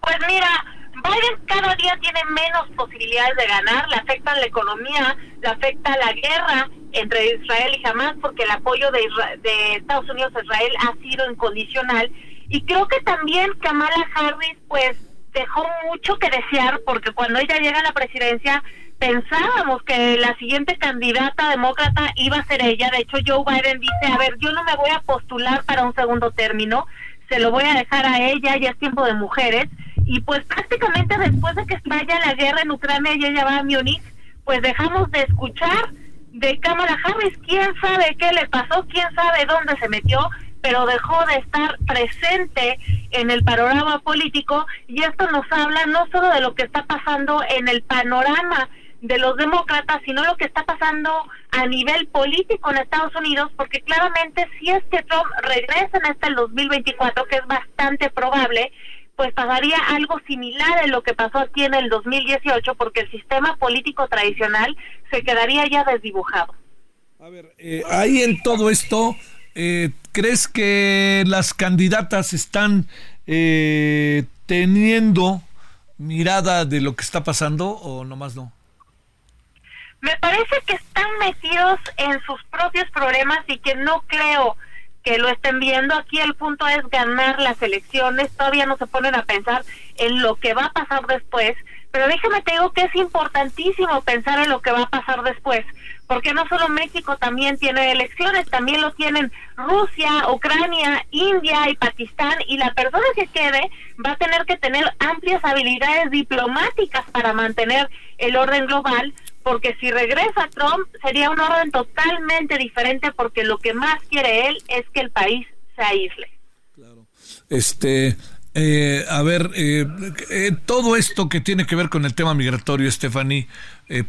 Pues mira, Biden cada día tiene menos posibilidades de ganar, le afecta la economía, le afecta la guerra entre Israel y Hamas porque el apoyo de, de Estados Unidos a Israel ha sido incondicional y creo que también Kamala Harris pues dejó mucho que desear porque cuando ella llega a la presidencia pensábamos que la siguiente candidata demócrata iba a ser ella. De hecho, Joe Biden dice, a ver, yo no me voy a postular para un segundo término, se lo voy a dejar a ella, ya es tiempo de mujeres y pues prácticamente después de que vaya la guerra en Ucrania y ella va a Múnich, pues dejamos de escuchar de Kamala Harris. ¿Quién sabe qué le pasó? ¿Quién sabe dónde se metió? Pero dejó de estar presente en el panorama político y esto nos habla no solo de lo que está pasando en el panorama de los demócratas, sino lo que está pasando a nivel político en Estados Unidos, porque claramente si es que Trump regresa en este 2024, que es bastante probable, pues pasaría algo similar a lo que pasó aquí en el 2018, porque el sistema político tradicional se quedaría ya desdibujado. A ver, eh, ahí en todo esto, eh, ¿crees que las candidatas están eh, teniendo mirada de lo que está pasando o nomás no? Me parece que están metidos en sus propios problemas y que no creo que lo estén viendo. Aquí el punto es ganar las elecciones. Todavía no se ponen a pensar en lo que va a pasar después. Pero déjame te digo que es importantísimo pensar en lo que va a pasar después, porque no solo México también tiene elecciones, también lo tienen Rusia, Ucrania, India y Pakistán, y la persona que quede va a tener que tener amplias habilidades diplomáticas para mantener el orden global, porque si regresa Trump sería un orden totalmente diferente, porque lo que más quiere él es que el país se aísle. Claro. Este, eh, a ver, eh, eh, todo esto que tiene que ver con el tema migratorio, Stephanie,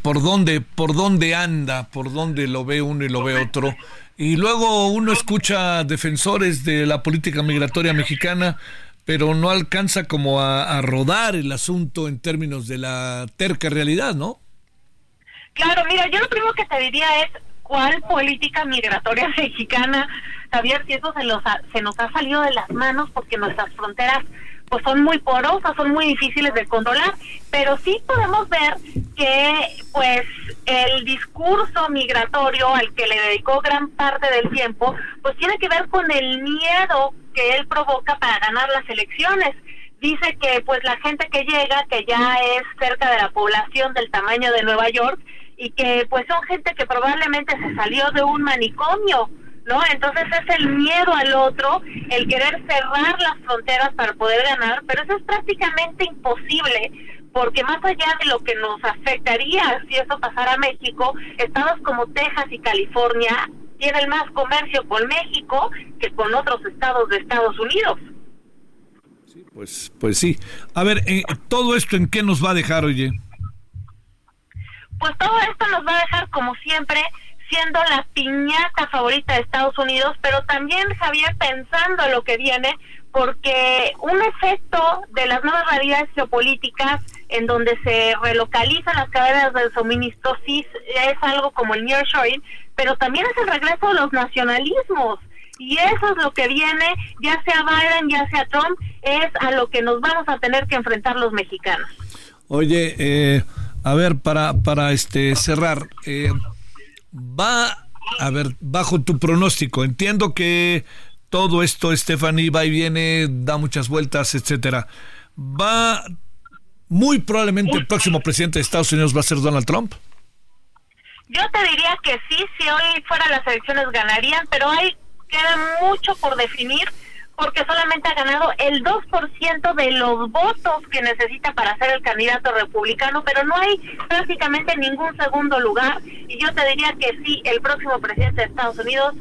¿por, dónde, ¿por dónde anda? ¿Por dónde lo ve uno y lo ve otro? Y luego uno escucha defensores de la política migratoria mexicana, pero no alcanza como a rodar el asunto en términos de la terca realidad, ¿no? Claro, mira, yo lo primero que te diría es cuál política migratoria mexicana, Javier, si eso se, los se nos ha salido de las manos porque nuestras fronteras pues son muy porosas, son muy difíciles de controlar, pero sí podemos ver que pues el discurso migratorio al que le dedicó gran parte del tiempo, pues tiene que ver con el miedo que él provoca para ganar las elecciones. Dice que pues la gente que llega, que ya es cerca de la población del tamaño de Nueva York, y que pues son gente que probablemente se salió de un manicomio, ¿no? Entonces es el miedo al otro, el querer cerrar las fronteras para poder ganar, pero eso es prácticamente imposible porque más allá de lo que nos afectaría si eso pasara a México, estados como Texas y California tienen más comercio con México que con otros estados de Estados Unidos. pues, pues sí. A ver, eh, ¿todo esto en qué nos va a dejar, oye? Pues todo esto nos va a dejar como siempre siendo la piñata favorita de Estados Unidos, pero también Javier pensando en lo que viene, porque un efecto de las nuevas realidades geopolíticas en donde se relocalizan las cadenas de suministro es algo como el nearshoring, pero también es el regreso de los nacionalismos. Y eso es lo que viene, ya sea Biden, ya sea Trump, es a lo que nos vamos a tener que enfrentar los mexicanos. Oye, eh, a ver, para, para este cerrar, eh, va, a ver, bajo tu pronóstico, entiendo que todo esto, Stephanie, va y viene, da muchas vueltas, etcétera. Va, muy probablemente el próximo presidente de Estados Unidos va a ser Donald Trump. Yo te diría que sí, si hoy fueran las elecciones ganarían, pero hay queda mucho por definir porque solamente ha ganado el 2% de los votos que necesita para ser el candidato republicano, pero no hay prácticamente ningún segundo lugar. Y yo te diría que sí, el próximo presidente de Estados Unidos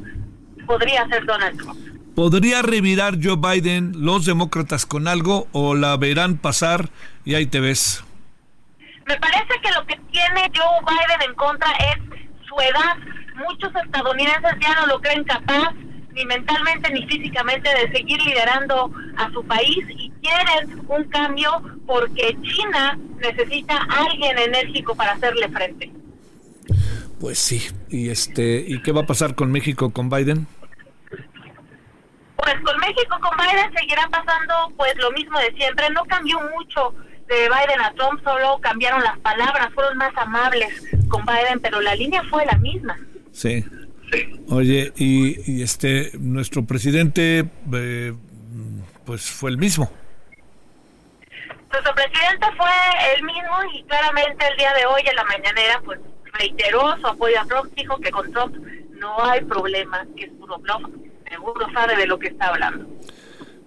podría ser Donald Trump. ¿Podría revirar Joe Biden los demócratas con algo o la verán pasar y ahí te ves? Me parece que lo que tiene Joe Biden en contra es su edad. Muchos estadounidenses ya no lo creen capaz ni mentalmente ni físicamente de seguir liderando a su país y quieren un cambio porque China necesita a alguien enérgico para hacerle frente. Pues sí, y este, ¿y qué va a pasar con México con Biden? Pues con México con Biden seguirá pasando pues lo mismo de siempre, no cambió mucho de Biden a Trump, solo cambiaron las palabras, fueron más amables con Biden, pero la línea fue la misma. Sí. Oye, y, este, nuestro presidente, eh, pues fue el mismo. Nuestro presidente fue el mismo y claramente el día de hoy en la mañanera, pues reiteró su apoyo a Trump, dijo que con Trump no hay problema, que es puro bluff, seguro sabe de lo que está hablando.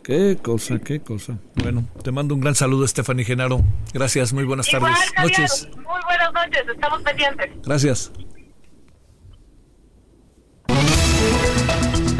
Qué cosa, qué cosa. Bueno, te mando un gran saludo, Stephanie Genaro. Gracias, muy buenas tardes. noches. Muy buenas noches, estamos pendientes. Gracias.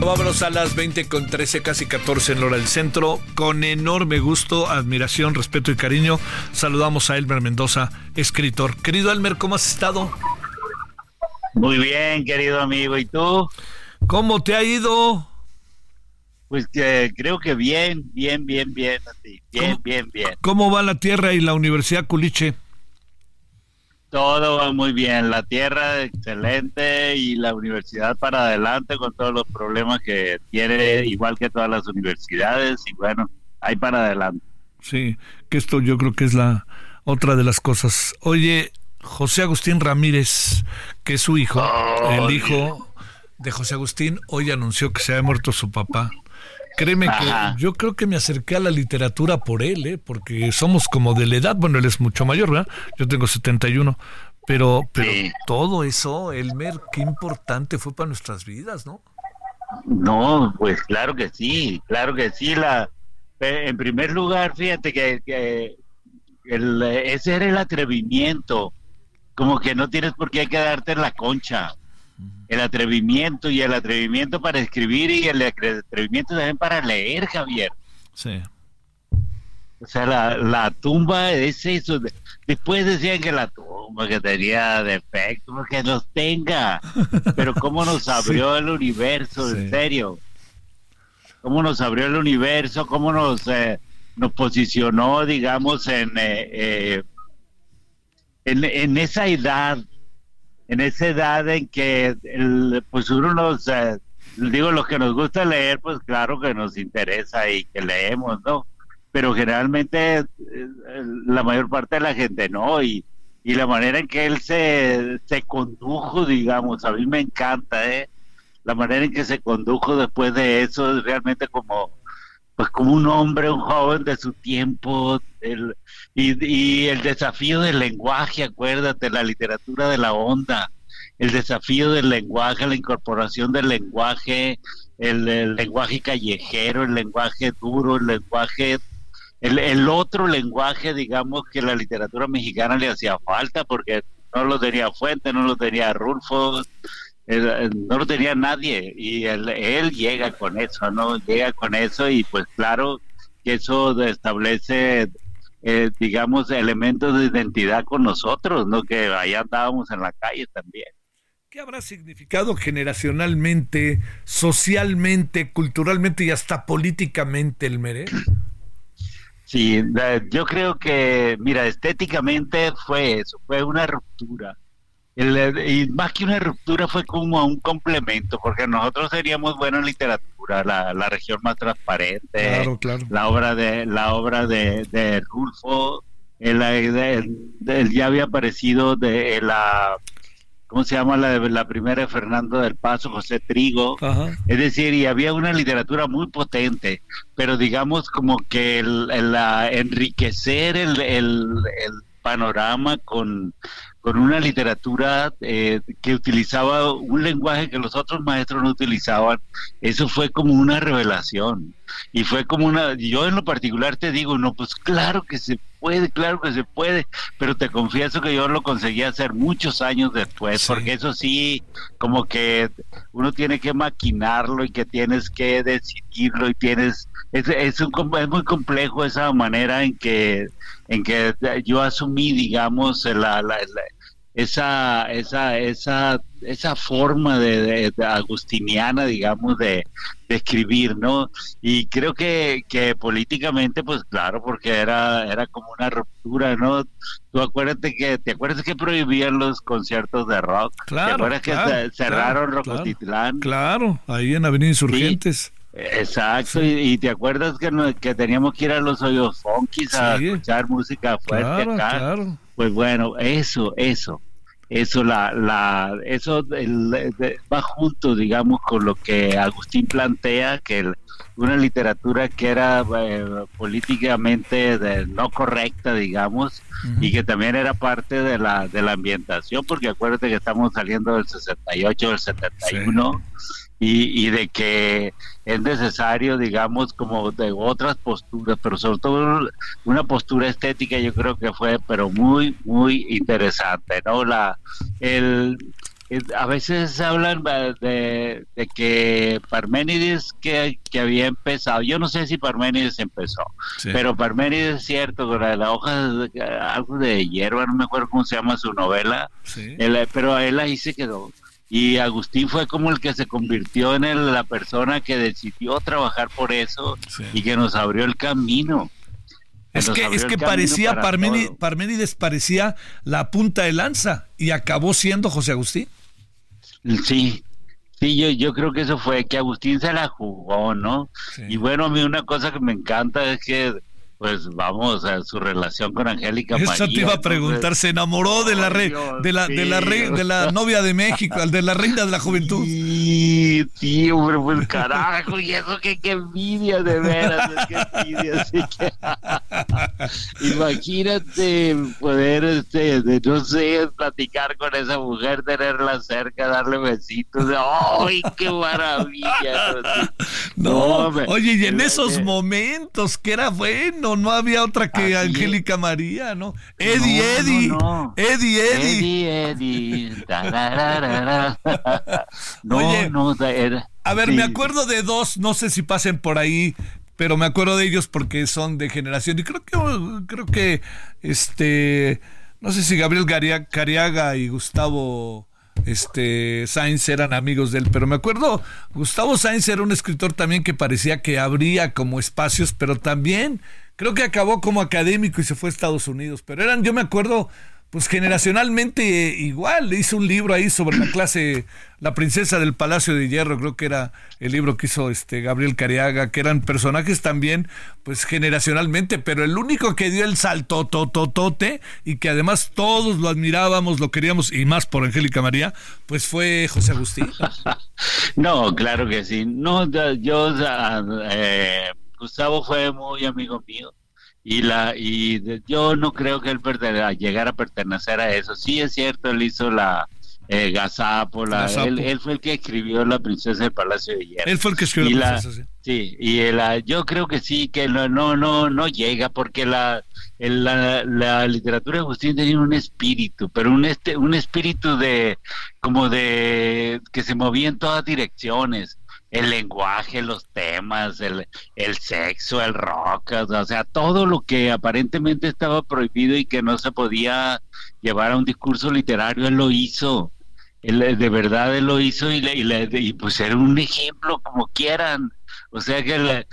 Vámonos a las 20 con 13, casi 14 en la hora del centro. Con enorme gusto, admiración, respeto y cariño, saludamos a Elmer Mendoza, escritor. Querido Elmer, ¿cómo has estado? Muy bien, querido amigo. ¿Y tú? ¿Cómo te ha ido? Pues que creo que bien, bien, bien, bien, bien, bien, bien. ¿Cómo va la tierra y la Universidad Culiche? Todo va muy bien, la tierra excelente y la universidad para adelante con todos los problemas que tiene, igual que todas las universidades, y bueno, ahí para adelante. Sí, que esto yo creo que es la otra de las cosas. Oye, José Agustín Ramírez, que es su hijo, el hijo de José Agustín, hoy anunció que se había muerto su papá. Créeme que yo creo que me acerqué a la literatura por él, ¿eh? porque somos como de la edad, bueno, él es mucho mayor, ¿verdad? Yo tengo 71, pero, pero todo eso, Elmer, qué importante fue para nuestras vidas, ¿no? No, pues claro que sí, claro que sí. La, en primer lugar, fíjate que, que el, ese era el atrevimiento, como que no tienes por qué quedarte en la concha el atrevimiento y el atrevimiento para escribir y el atrevimiento también para leer, Javier. Sí. O sea, la, tumba es eso. Después decían que la tumba que tenía defectos, que los tenga. Pero cómo nos abrió el universo, en serio. Cómo nos abrió el universo, cómo nos, eh, nos posicionó, digamos, en, eh, eh, en, en esa edad en esa edad en que el, pues uno nos, eh, digo, lo que nos gusta leer, pues claro que nos interesa y que leemos, ¿no? Pero generalmente eh, la mayor parte de la gente no, y, y la manera en que él se, se condujo, digamos, a mí me encanta, ¿eh? La manera en que se condujo después de eso es realmente como pues como un hombre, un joven de su tiempo, el, y, el desafío del lenguaje, acuérdate, la literatura de la onda, el desafío del lenguaje, la incorporación del lenguaje, el, lenguaje callejero, el lenguaje duro, el lenguaje, el, el, otro lenguaje, digamos, que la literatura mexicana le hacía falta porque no lo tenía Fuente, no lo tenía Rulfo, no lo tenía nadie y él, él, llega con eso, ¿no? Llega con eso y pues claro que eso establece, eh, digamos, elementos de identidad con nosotros, ¿no? Que ahí andábamos en la calle también. ¿Qué habrá significado generacionalmente, socialmente, culturalmente y hasta políticamente el Mere? Sí, yo creo que, mira, estéticamente fue eso, fue una ruptura y más que una ruptura fue como un complemento, porque nosotros seríamos buenos en literatura, la, la región más transparente, la obra de la obra de, de Rulfo, el, ya había aparecido de la ¿cómo se llama la, la primera de Fernando del Paso, José Trigo? Es decir, y había una literatura muy potente, pero digamos como que el, enriquecer el, el, panorama con, con una literatura eh, que utilizaba un lenguaje que los otros maestros no utilizaban, eso fue como una revelación. Y fue como una, yo en lo particular te digo, no, pues claro que se puede, claro que se puede, pero te confieso que yo lo conseguí hacer muchos años después, porque eso sí, como que uno tiene que maquinarlo y que tienes que decidirlo y tienes, es, es, un, es muy complejo esa manera en que en que yo asumí, digamos, la, esa, esa, esa, esa forma de, agustiniana, digamos, de, escribir, ¿no? Y creo que, que políticamente, pues claro, porque era, era como una ruptura, ¿no? Tú acuérdate que, ¿te acuerdas que prohibían los conciertos de rock? Claro. ¿Te acuerdas que cerraron Rocotitlán? Claro, ahí en Avenida Insurgentes. Exacto, y, te acuerdas que, que teníamos que ir a los hoyos funkis a escuchar música fuerte acá. Pues bueno, eso, eso, eso, la, la, eso va junto, digamos, con lo que Agustín plantea, que una literatura que era eh, políticamente no correcta, digamos, y que también era parte de la, de la ambientación, porque acuérdate que estamos saliendo del 68, del 71 y, y de que es necesario, digamos, como de otras posturas, pero sobre todo una postura estética yo creo que fue, pero muy, muy interesante, ¿no? La, el, a veces hablan de, que Parménides que, había empezado, yo no sé si Parménides empezó, pero Parménides es cierto, con la, hoja, algo de hierba, no me acuerdo cómo se llama su novela, pero él ahí se quedó. Y Agustín fue como el que se convirtió en la persona que decidió trabajar por eso y que nos abrió el camino. Es que, es que parecía, Parménides, parecía la punta de lanza y acabó siendo José Agustín. Sí, sí, yo, yo creo que eso fue, que Agustín se la jugó, ¿no? Y bueno, a mí una cosa que me encanta es que pues vamos a su relación con Angélica Eso te iba a preguntar, se enamoró de la re, de la de la de la novia de México, de la reina de la juventud. Sí, sí, hombre, pues carajo, y eso que qué envidia de veras, qué envidia, así que imagínate poder este de, no sé, platicar con esa mujer, tenerla cerca, darle besitos, ¡ay, qué maravilla! No, oye, y en esos momentos que era bueno no, había otra que Angélica María, ¿no? Eddie, Eddie, Eddie, Eddie, Eddie, no, no, a ver, me acuerdo de dos, no sé si pasen por ahí, pero me acuerdo de ellos porque son de generación y creo que creo que este no sé si Gabriel Cariaga y Gustavo este Sainz eran amigos de él, pero me acuerdo, Gustavo Sainz era un escritor también que parecía que abría como espacios, pero también Creo que acabó como académico y se fue a Estados Unidos, pero eran, yo me acuerdo, pues generacionalmente igual, hizo un libro ahí sobre la clase, la princesa del Palacio de Hierro, creo que era el libro que hizo este Gabriel Cariaga, que eran personajes también, pues generacionalmente, pero el único que dio el salto tototote y que además todos lo admirábamos, lo queríamos, y más por Angélica María, pues fue José Agustín. no, claro que sí. No, yo, eh, Gustavo fue muy amigo mío y la y yo no creo que él llegara a pertenecer a eso. Sí es cierto, él hizo la eh, Gazapo, él, fue el que escribió La princesa del Palacio de Hierro. Él fue el que escribió La princesa, sí. y yo creo que sí, que no no no, no llega porque la, la, la literatura de Agustín tenía un espíritu, pero un este un espíritu de como de que se movía en todas direcciones el lenguaje, los temas, el, el sexo, el rock, o sea, todo lo que aparentemente estaba prohibido y que no se podía llevar a un discurso literario, él lo hizo. Él, de verdad él lo hizo y, le, y, pues era un ejemplo como quieran. O sea que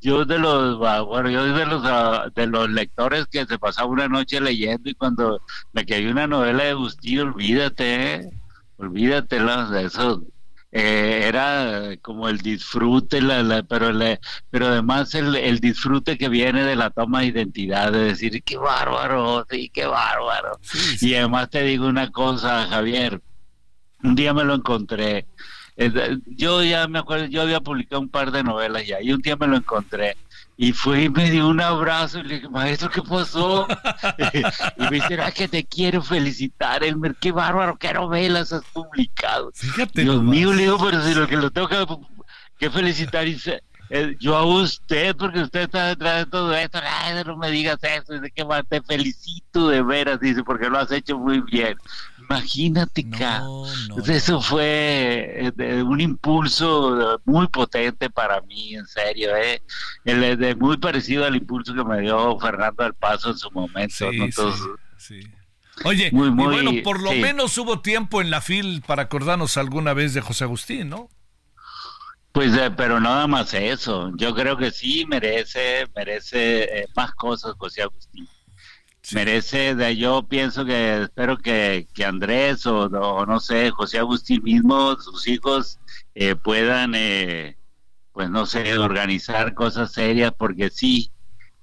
yo de los bueno, yo de los de los lectores que se pasaba una noche leyendo y cuando una novela de Agustín, olvídate, ¿eh? olvídate de eso eh, era como el disfrute, la, pero, pero además el, el, disfrute que viene de la toma de identidad, de decir, qué bárbaro, sí, qué bárbaro. Y además te digo una cosa, Javier, un día me lo encontré, eh, yo ya me acuerdo, yo había publicado un par de novelas ya, y un día me lo encontré y fue y me dio un abrazo y le dije, maestro, ¿qué pasó? y me dice, ah, que te quiero felicitar, Elmer, qué bárbaro, qué novelas has publicado. Fíjate. Dios mío, le digo, pero si lo que lo tengo que, felicitar, dice, eh, yo a usted, porque usted está detrás de todo esto, no me digas eso, dice que te felicito de veras, dice, porque lo has hecho muy bien. Imagínate, no, eso fue eh, un impulso muy potente para mí, en serio, ¿eh? El, muy parecido al impulso que me dio Fernando del Paso en su momento. Oye, y bueno, por lo menos hubo tiempo en la fil para acordarnos alguna vez de José Agustín, ¿no? Pues, eh, pero nada más eso. Yo creo que sí merece, merece más cosas José Agustín merece, de, yo pienso que espero que, que Andrés o, no sé, José Agustín mismo, sus hijos eh, puedan, eh, pues no sé, organizar cosas serias, porque sí,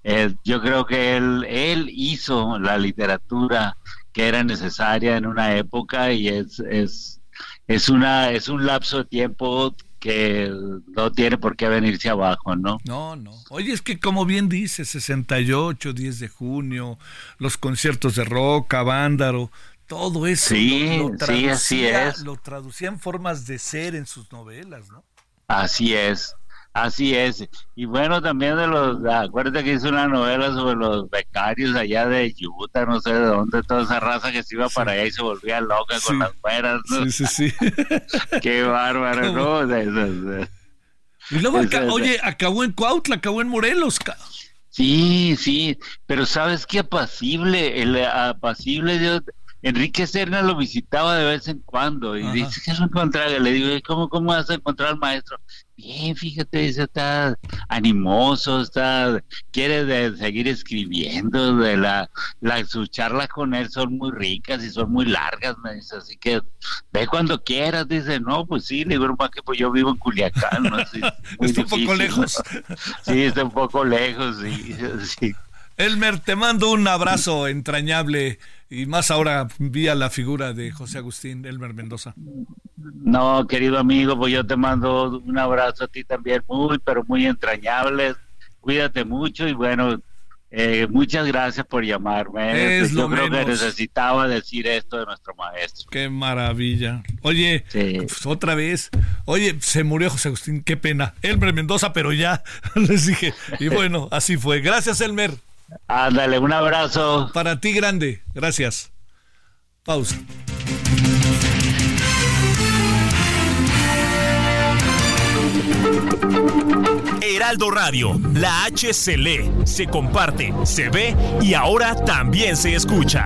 eh, yo creo que él, él hizo la literatura que era necesaria en una época y es, es, es, una, es un lapso de tiempo que no tiene por qué venirse abajo, ¿no? No, no. Oye, es que como bien dice, 68, 10 de junio, los conciertos de Roca, Vándaro, todo eso sí, lo, sí, así es. lo traducía en formas de ser en sus novelas, ¿no? Así es. Así es. Y bueno, también de los, acuérdate que hizo una novela sobre los becarios allá de Utah, no sé de dónde, toda esa raza que se iba para allá y se volvía loca con las fueras. Sí, sí, sí. Qué bárbaro, ¿no? y luego, oye, acabó en Cuautla, acabó en Morelos. Sí, sí, pero ¿sabes qué apacible? El apacible de Enrique Serna lo visitaba de vez en cuando y dice que lo encontraba. Le digo, ¿cómo, ¿cómo vas a encontrar al maestro? Bien, fíjate, dice, está animoso, está, quiere de seguir escribiendo, de la, la, sus charlas con él son muy ricas y son muy largas, me dice, así que ve cuando quieras, dice, no, pues sí, le digo, más que pues yo vivo en Culiacán, ¿no? está un poco lejos. Sí, está un poco lejos, sí, sí. Elmer, te mando un abrazo entrañable y más ahora vía la figura de José Agustín Elmer Mendoza. No, querido amigo, pues yo te mando un abrazo a ti también, muy, pero muy entrañable. Cuídate mucho y bueno, eh, muchas gracias por llamarme. Es yo creo que necesitaba decir esto de nuestro maestro. Qué maravilla. Oye, pues, otra vez. Oye, se murió José Agustín, qué pena. Elmer Mendoza, pero ya les dije. Y bueno, así fue. Gracias, Elmer. Ándale, un abrazo. Para ti grande, gracias. Pausa. Heraldo Radio, la H se lee, se comparte, se ve y ahora también se escucha.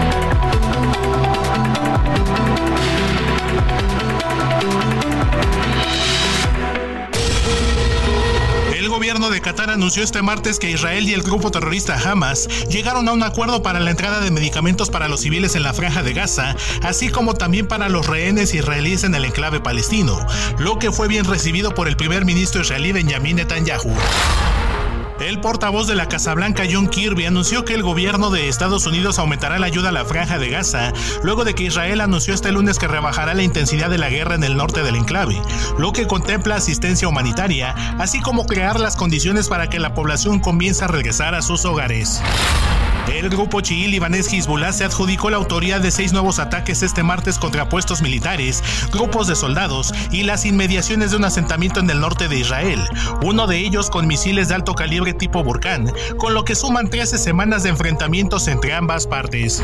Gobierno de Qatar anunció este martes que Israel y el grupo terrorista Hamas llegaron a un acuerdo para la entrada de medicamentos para los civiles en la franja de Gaza, así como también para los rehenes israelíes en el enclave palestino, lo que fue bien recibido por el primer ministro israelí Benjamin Netanyahu. El portavoz de la Casa Blanca, John Kirby, anunció que el gobierno de Estados Unidos aumentará la ayuda a la franja de Gaza, luego de que Israel anunció este lunes que rebajará la intensidad de la guerra en el norte del enclave, lo que contempla asistencia humanitaria, así como crear las condiciones para que la población comience a regresar a sus hogares. El grupo chií libanés Hezbollah se adjudicó la autoría de seis nuevos ataques este martes contra puestos militares, grupos de soldados y las inmediaciones de un asentamiento en el norte de Israel, uno de ellos con misiles de alto calibre tipo Burkán, con lo que suman 13 semanas de enfrentamientos entre ambas partes.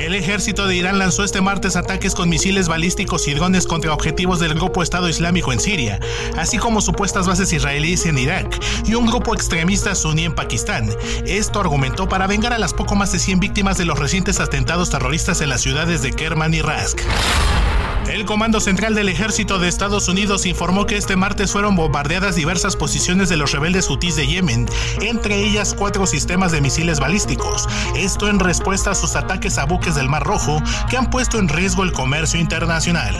El ejército de Irán lanzó este martes ataques con misiles balísticos y drones contra objetivos del grupo Estado Islámico en Siria, así como supuestas bases israelíes en Irak y un grupo extremista suní en Pakistán. Esto argumentó para vengar a las poco más de 100 víctimas de los recientes atentados terroristas en las ciudades de Kerman y Rask. El Comando Central del Ejército de Estados Unidos informó que este martes fueron bombardeadas diversas posiciones de los rebeldes hutíes de Yemen, entre ellas cuatro sistemas de misiles balísticos. Esto en respuesta a sus ataques a buques del Mar Rojo que han puesto en riesgo el comercio internacional.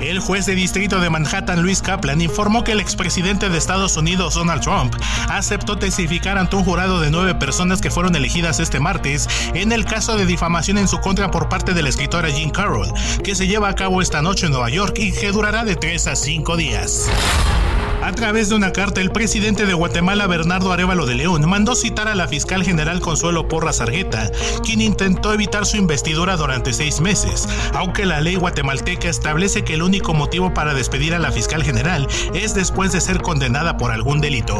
El juez de distrito de Manhattan, Luis Kaplan, informó que el expresidente de Estados Unidos, Donald Trump, aceptó testificar ante un jurado de nueve personas que fueron elegidas este martes en el caso de difamación en su contra por parte de la escritora Jean Carroll, que se lleva a cabo esta noche en Nueva York y que durará de tres a cinco días. A través de una carta, el presidente de Guatemala, Bernardo Arevalo de León, mandó citar a la fiscal general Consuelo Porras Argueta, quien intentó evitar su investidura durante seis meses, aunque la ley guatemalteca establece que el único motivo para despedir a la fiscal general es después de ser condenada por algún delito.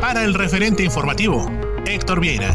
Para el referente informativo, Héctor Vieira.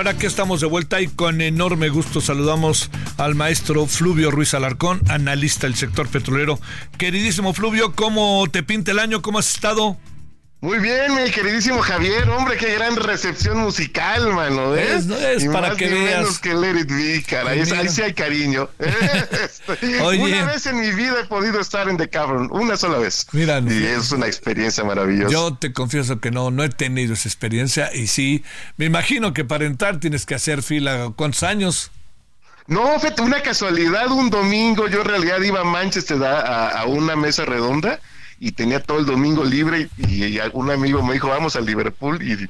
Bueno, aquí estamos de vuelta y con enorme gusto saludamos al maestro Fluvio Ruiz Alarcón, analista del sector petrolero. Queridísimo Fluvio, ¿cómo te pinta el año? ¿Cómo has estado? Muy bien, mi queridísimo Javier, hombre, qué gran recepción musical, mano, ¿eh? Es, es para que veas. menos que Let It Be, caray, ahí sí hay cariño. Este, una vez en mi vida he podido estar en The Cavern, una sola vez. Mira, y es una experiencia maravillosa. Yo te confieso que no, no he tenido esa experiencia y sí, me imagino que para entrar tienes que hacer fila, ¿cuántos años? No, fue una casualidad, un domingo yo en realidad iba a Manchester a, a una mesa redonda y tenía todo el domingo libre y, algún amigo me dijo, vamos al Liverpool y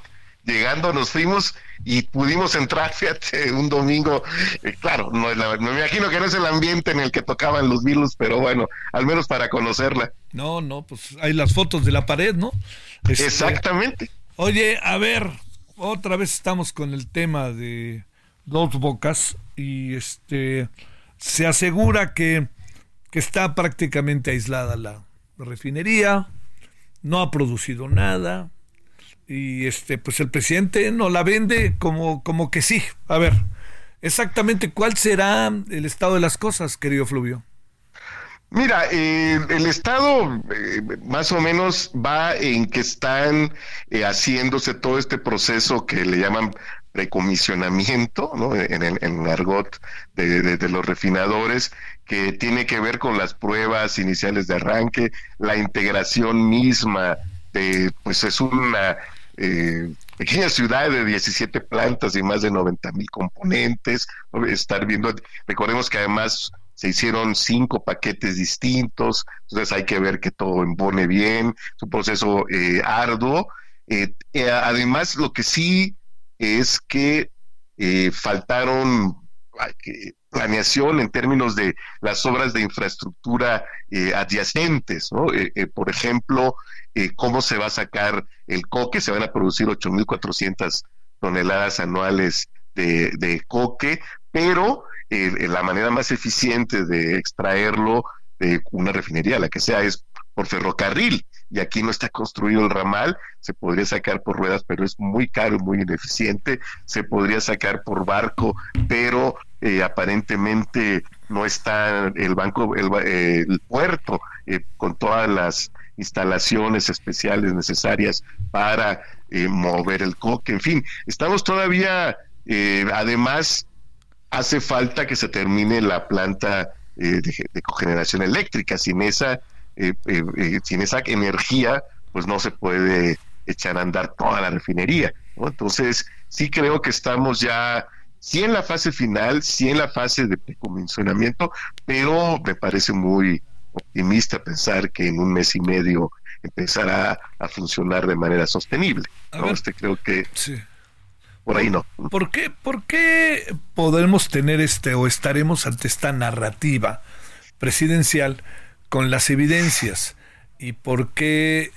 llegando nos fuimos y pudimos entrar, fíjate, un domingo, eh, claro, no me imagino que no es el ambiente en el que tocaban los Beatles, pero bueno, al menos para conocerla. No, no, pues hay las fotos de la pared, ¿no? Este, Exactamente. Oye, a ver, otra vez estamos con el tema de dos bocas y este se asegura que, que está prácticamente aislada la, refinería, no ha producido nada y este pues el presidente no la vende como como que sí. A ver, exactamente cuál será el estado de las cosas, querido Fluvio. Mira, eh, el Estado eh, más o menos va en que están eh, haciéndose todo este proceso que le llaman precomisionamiento, ¿no? En el argot de, de, los refinadores, que tiene que ver con las pruebas iniciales de arranque, la integración misma de, pues es una eh, pequeña ciudad de 17 plantas y más de 90 mil componentes, estar viendo, recordemos que además se hicieron cinco paquetes distintos, entonces hay que ver que todo embone bien, es un proceso eh, arduo. Eh, además, lo que sí es que faltaron planeación en términos de las obras de infraestructura eh, adyacentes, ¿no? Eh, eh, por ejemplo, cómo se va a sacar el coque, se van a producir 8.400 toneladas anuales de, de coque, pero la manera más eficiente de extraerlo de una refinería, la que sea, es por ferrocarril y aquí no está construido el ramal, se podría sacar por ruedas, pero es muy caro y muy ineficiente, se podría sacar por barco, pero eh, aparentemente no está el banco, el, puerto eh, con todas las instalaciones especiales necesarias para eh, mover el coque, en fin, estamos todavía, además, hace falta que se termine la planta de, de cogeneración eléctrica, sin esa eh, sin esa energía, pues no se puede echar a andar toda la refinería. Entonces, sí creo que estamos ya, sí en la fase final, sí en la fase de precomisionamiento, pero me parece muy optimista pensar que en un mes y medio empezará a funcionar de manera sostenible. Este creo que por ahí no. ¿Por qué, ¿Por qué podemos tener este o estaremos ante esta narrativa presidencial con las evidencias y por qué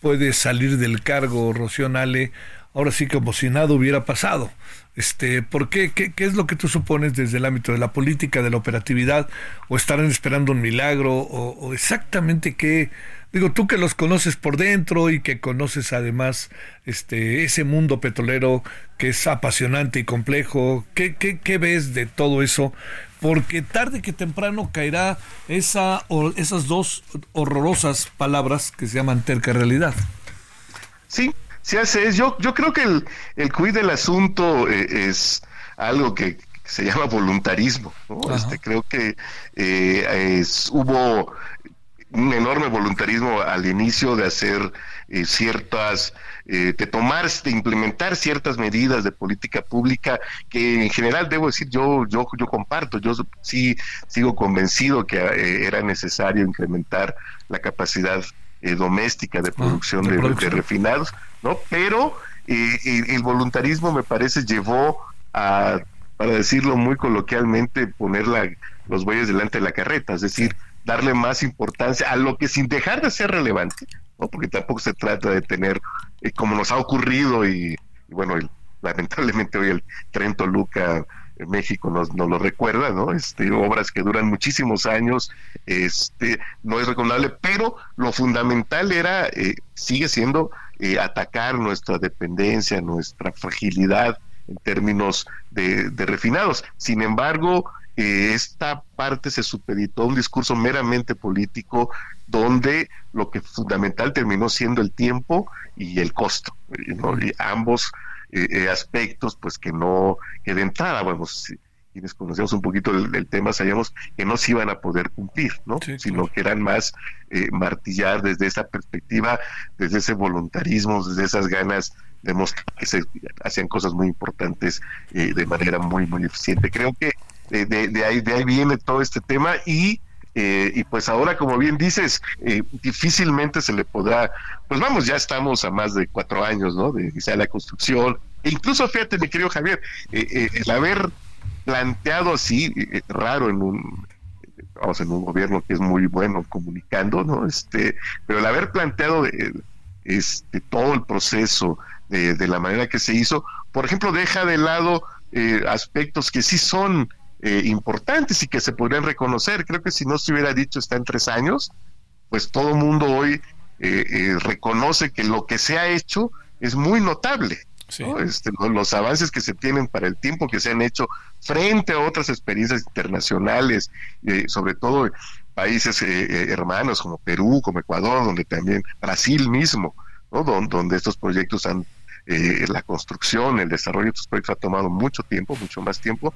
puede salir del cargo Rocío Nale ahora sí como si nada hubiera pasado. Este, ¿Por qué? qué? es lo que tú supones desde el ámbito de la política, de la operatividad? ¿O estarán esperando un milagro? ¿O, exactamente qué? Digo, tú que los conoces por dentro y que conoces además este, ese mundo petrolero que es apasionante y complejo, ¿qué, qué, qué ves de todo eso? Porque tarde que temprano caerá esa, esas dos horrorosas palabras que se llaman terca realidad. Sí, sí hace. Yo, yo creo que el, el cuid del asunto eh, es algo que se llama voluntarismo. Este, creo que eh, es, hubo un enorme voluntarismo al inicio de hacer eh, ciertas, eh, de tomar, de implementar ciertas medidas de política pública que en general debo decir yo, yo, yo comparto, yo sí sigo convencido que eh, era necesario incrementar la capacidad doméstica de ah, producción, de, refinados, ¿no? Pero el voluntarismo me parece llevó a, para decirlo muy coloquialmente, poner la, los bueyes delante de la carreta, es decir, darle más importancia a lo que sin dejar de ser relevante, ¿no? porque tampoco se trata de tener, eh, como nos ha ocurrido, y, bueno, lamentablemente hoy el Tren Toluca en México nos, nos, lo recuerda, ¿no? Este, obras que duran muchísimos años, este, no es recomendable, pero lo fundamental era, eh, sigue siendo eh, atacar nuestra dependencia, nuestra fragilidad en términos de refinados. Sin embargo, eh, esta parte se supeditó a un discurso meramente político donde lo que fundamental terminó siendo el tiempo y el costo, y ambos aspectos pues que no, que de entrada, bueno, quienes conocemos un poquito el, tema sabíamos que no se iban a poder cumplir, ¿no? Sino que eran más eh, martillar desde esa perspectiva, desde ese voluntarismo, desde esas ganas de mostrar que se hacían cosas muy importantes eh, de manera muy, muy eficiente. Creo que de, de, ahí, de ahí viene todo este tema y eh, y pues ahora, como bien dices, difícilmente se le podrá, pues vamos, ya estamos a más de cuatro años, ¿no? De iniciar la construcción. E incluso, fíjate, mi querido Javier, el haber planteado así, eh, raro en un vamos en un gobierno que es muy bueno comunicando, ¿no? Este, pero el haber planteado eh, este todo el proceso de, la manera que se hizo, por ejemplo, deja de lado eh, aspectos que sí son importantes y que se podrían reconocer. Creo que si no se hubiera dicho está en tres años, pues todo el mundo hoy reconoce que lo que se ha hecho es muy notable. Este, los avances que se tienen para el tiempo que se han hecho frente a otras experiencias internacionales, eh, sobre todo países eh, eh, hermanos como Perú, como Ecuador, donde también Brasil mismo, ¿no? donde, estos proyectos han la construcción, el desarrollo de estos proyectos ha tomado mucho tiempo, mucho más tiempo,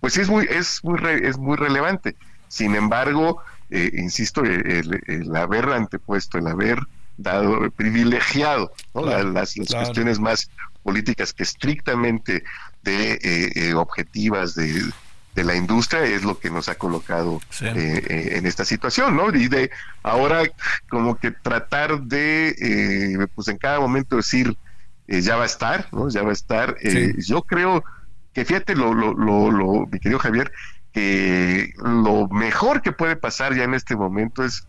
pues es muy, es muy, es muy relevante. Sin embargo, insisto, el, haber antepuesto, el haber dado, privilegiado las, cuestiones más políticas que estrictamente de eh, eh, objetivas de, la industria es lo que nos ha colocado eh, en esta situación, ¿no? Y de ahora como que tratar de, pues en cada momento decir, ya va a estar, ¿no? Ya va a estar. Yo creo que fíjate lo, lo, lo, mi querido Javier, que lo mejor que puede pasar ya en este momento es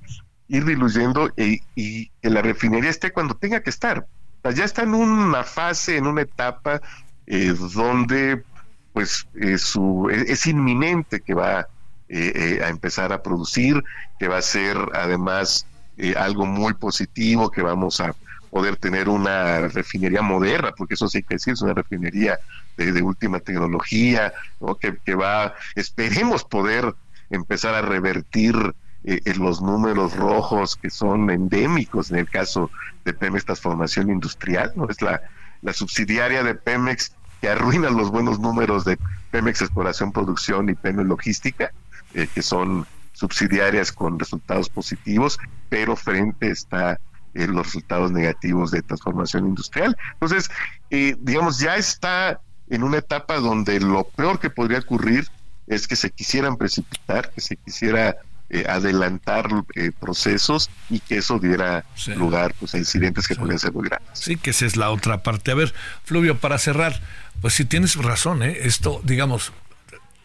ir diluyendo y, y que la refinería esté cuando tenga que estar ya está en una fase, en una etapa eh, donde pues eh, su, e, es, inminente que va eh, a empezar a producir, que va a ser además algo muy positivo, que vamos a poder tener una refinería moderna, porque eso sí que decir, es una refinería de, última tecnología, que, que va, esperemos poder empezar a revertir eh, los números rojos que son endémicos en el caso de Pemex Transformación Industrial, ¿no? Es la, la subsidiaria de Pemex que arruina los buenos números de Pemex Exploración Producción y Pemex Logística, eh, que son subsidiarias con resultados positivos, pero frente está eh, los resultados negativos de transformación industrial. Entonces, eh, digamos, ya está en una etapa donde lo peor que podría ocurrir es que se quisieran precipitar, que se quisiera eh, adelantar eh, procesos y que eso diera lugar pues, a incidentes que pueden ser muy grandes. Sí, que esa es la otra parte. A ver, Fluvio, para cerrar, pues si tienes razón, ¿eh? esto, digamos,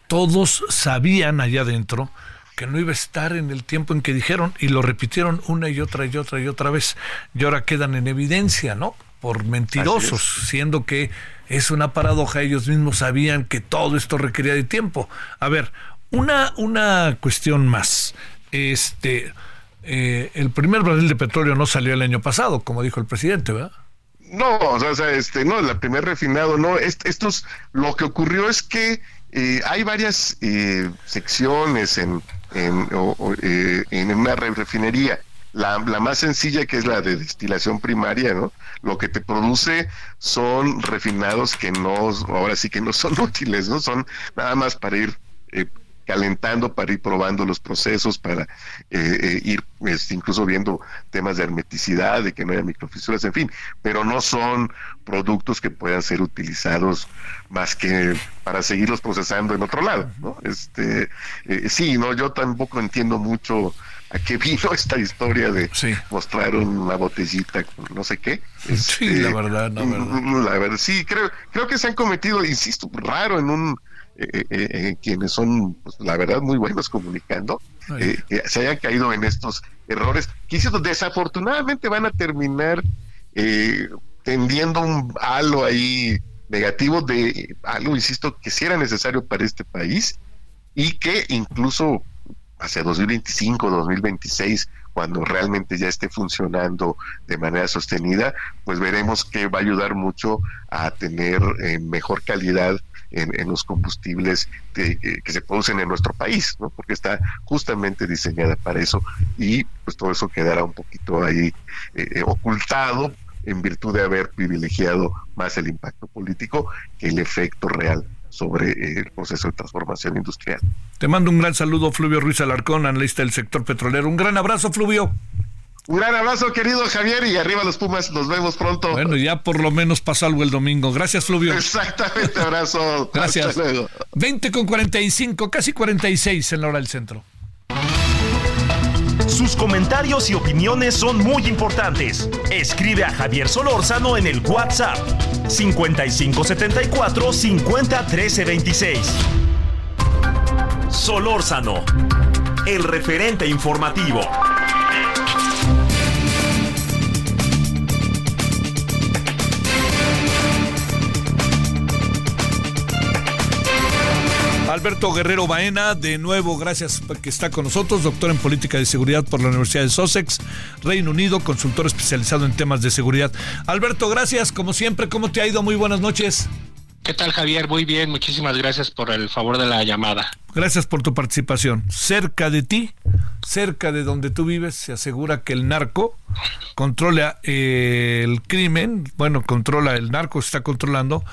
todos sabían allá adentro que no iba a estar en el tiempo en que dijeron y lo repitieron una y otra y otra y otra vez y ahora quedan en evidencia, ¿no? Por mentirosos, siendo que es una paradoja, ellos mismos sabían que todo esto requería de tiempo. A ver, una, una cuestión más. Este, eh, el primer barril de petróleo no salió el año pasado, como dijo el presidente, ¿verdad? No, o sea, este, no, el primer refinado, no. estos, lo que ocurrió es que eh, hay varias eh, secciones en, en, en una refinería. La, la, más sencilla que es la de destilación primaria, ¿no? Lo que te produce son refinados que no, ahora sí que no son útiles, ¿no? Son nada más para ir calentando para ir probando los procesos, para eh, eh, ir este, incluso viendo temas de hermeticidad, de que no haya microfisuras, en fin, pero no son productos que puedan ser utilizados más que para seguirlos procesando en otro lado, ¿no? Este, eh, sí, no, yo tampoco entiendo mucho a qué vino esta historia de mostrar una botellita con no sé qué. sí, este, la verdad, no, mm, La verdad, sí, creo, creo que se han cometido, insisto, raro en un eh, eh, eh, quienes son, pues, la verdad, muy buenos comunicando, que se hayan caído en estos errores, que desafortunadamente van a terminar tendiendo un halo ahí negativo de algo, insisto, que si era necesario para este país y que incluso hacia 2025, 2026, cuando realmente ya esté funcionando de manera sostenida, pues veremos que va a ayudar mucho a tener mejor calidad en, los combustibles que, se producen en nuestro país, ¿no? porque está justamente diseñada para eso y pues todo eso quedará un poquito ahí eh, ocultado en virtud de haber privilegiado más el impacto político que el efecto real sobre eh, el proceso de transformación industrial. Te mando un gran saludo, Fluvio Ruiz Alarcón, analista del sector petrolero. Un gran abrazo, Fluvio. Un gran abrazo, querido Javier, y arriba los Pumas, nos vemos pronto. Bueno, ya por lo menos pasa algo el domingo. Gracias, Fluvio. Exactamente, abrazo. Gracias. 20 con 45, casi 46 en la hora del centro. Sus comentarios y opiniones son muy importantes. Escribe a Javier Solórzano en el WhatsApp 5574 501326. Solórzano, el referente informativo. Alberto Guerrero Baena, de nuevo, gracias que está con nosotros, doctor en política de seguridad por la Universidad de Sussex, Reino Unido, consultor especializado en temas de seguridad. Alberto, gracias, como siempre, ¿cómo te ha ido? Muy buenas noches. ¿Qué tal, Javier? Muy bien, muchísimas gracias por el favor de la llamada. Gracias por tu participación. Cerca de ti, cerca de donde tú vives, se asegura que el narco controla eh, el crimen, bueno, controla, el narco está controlando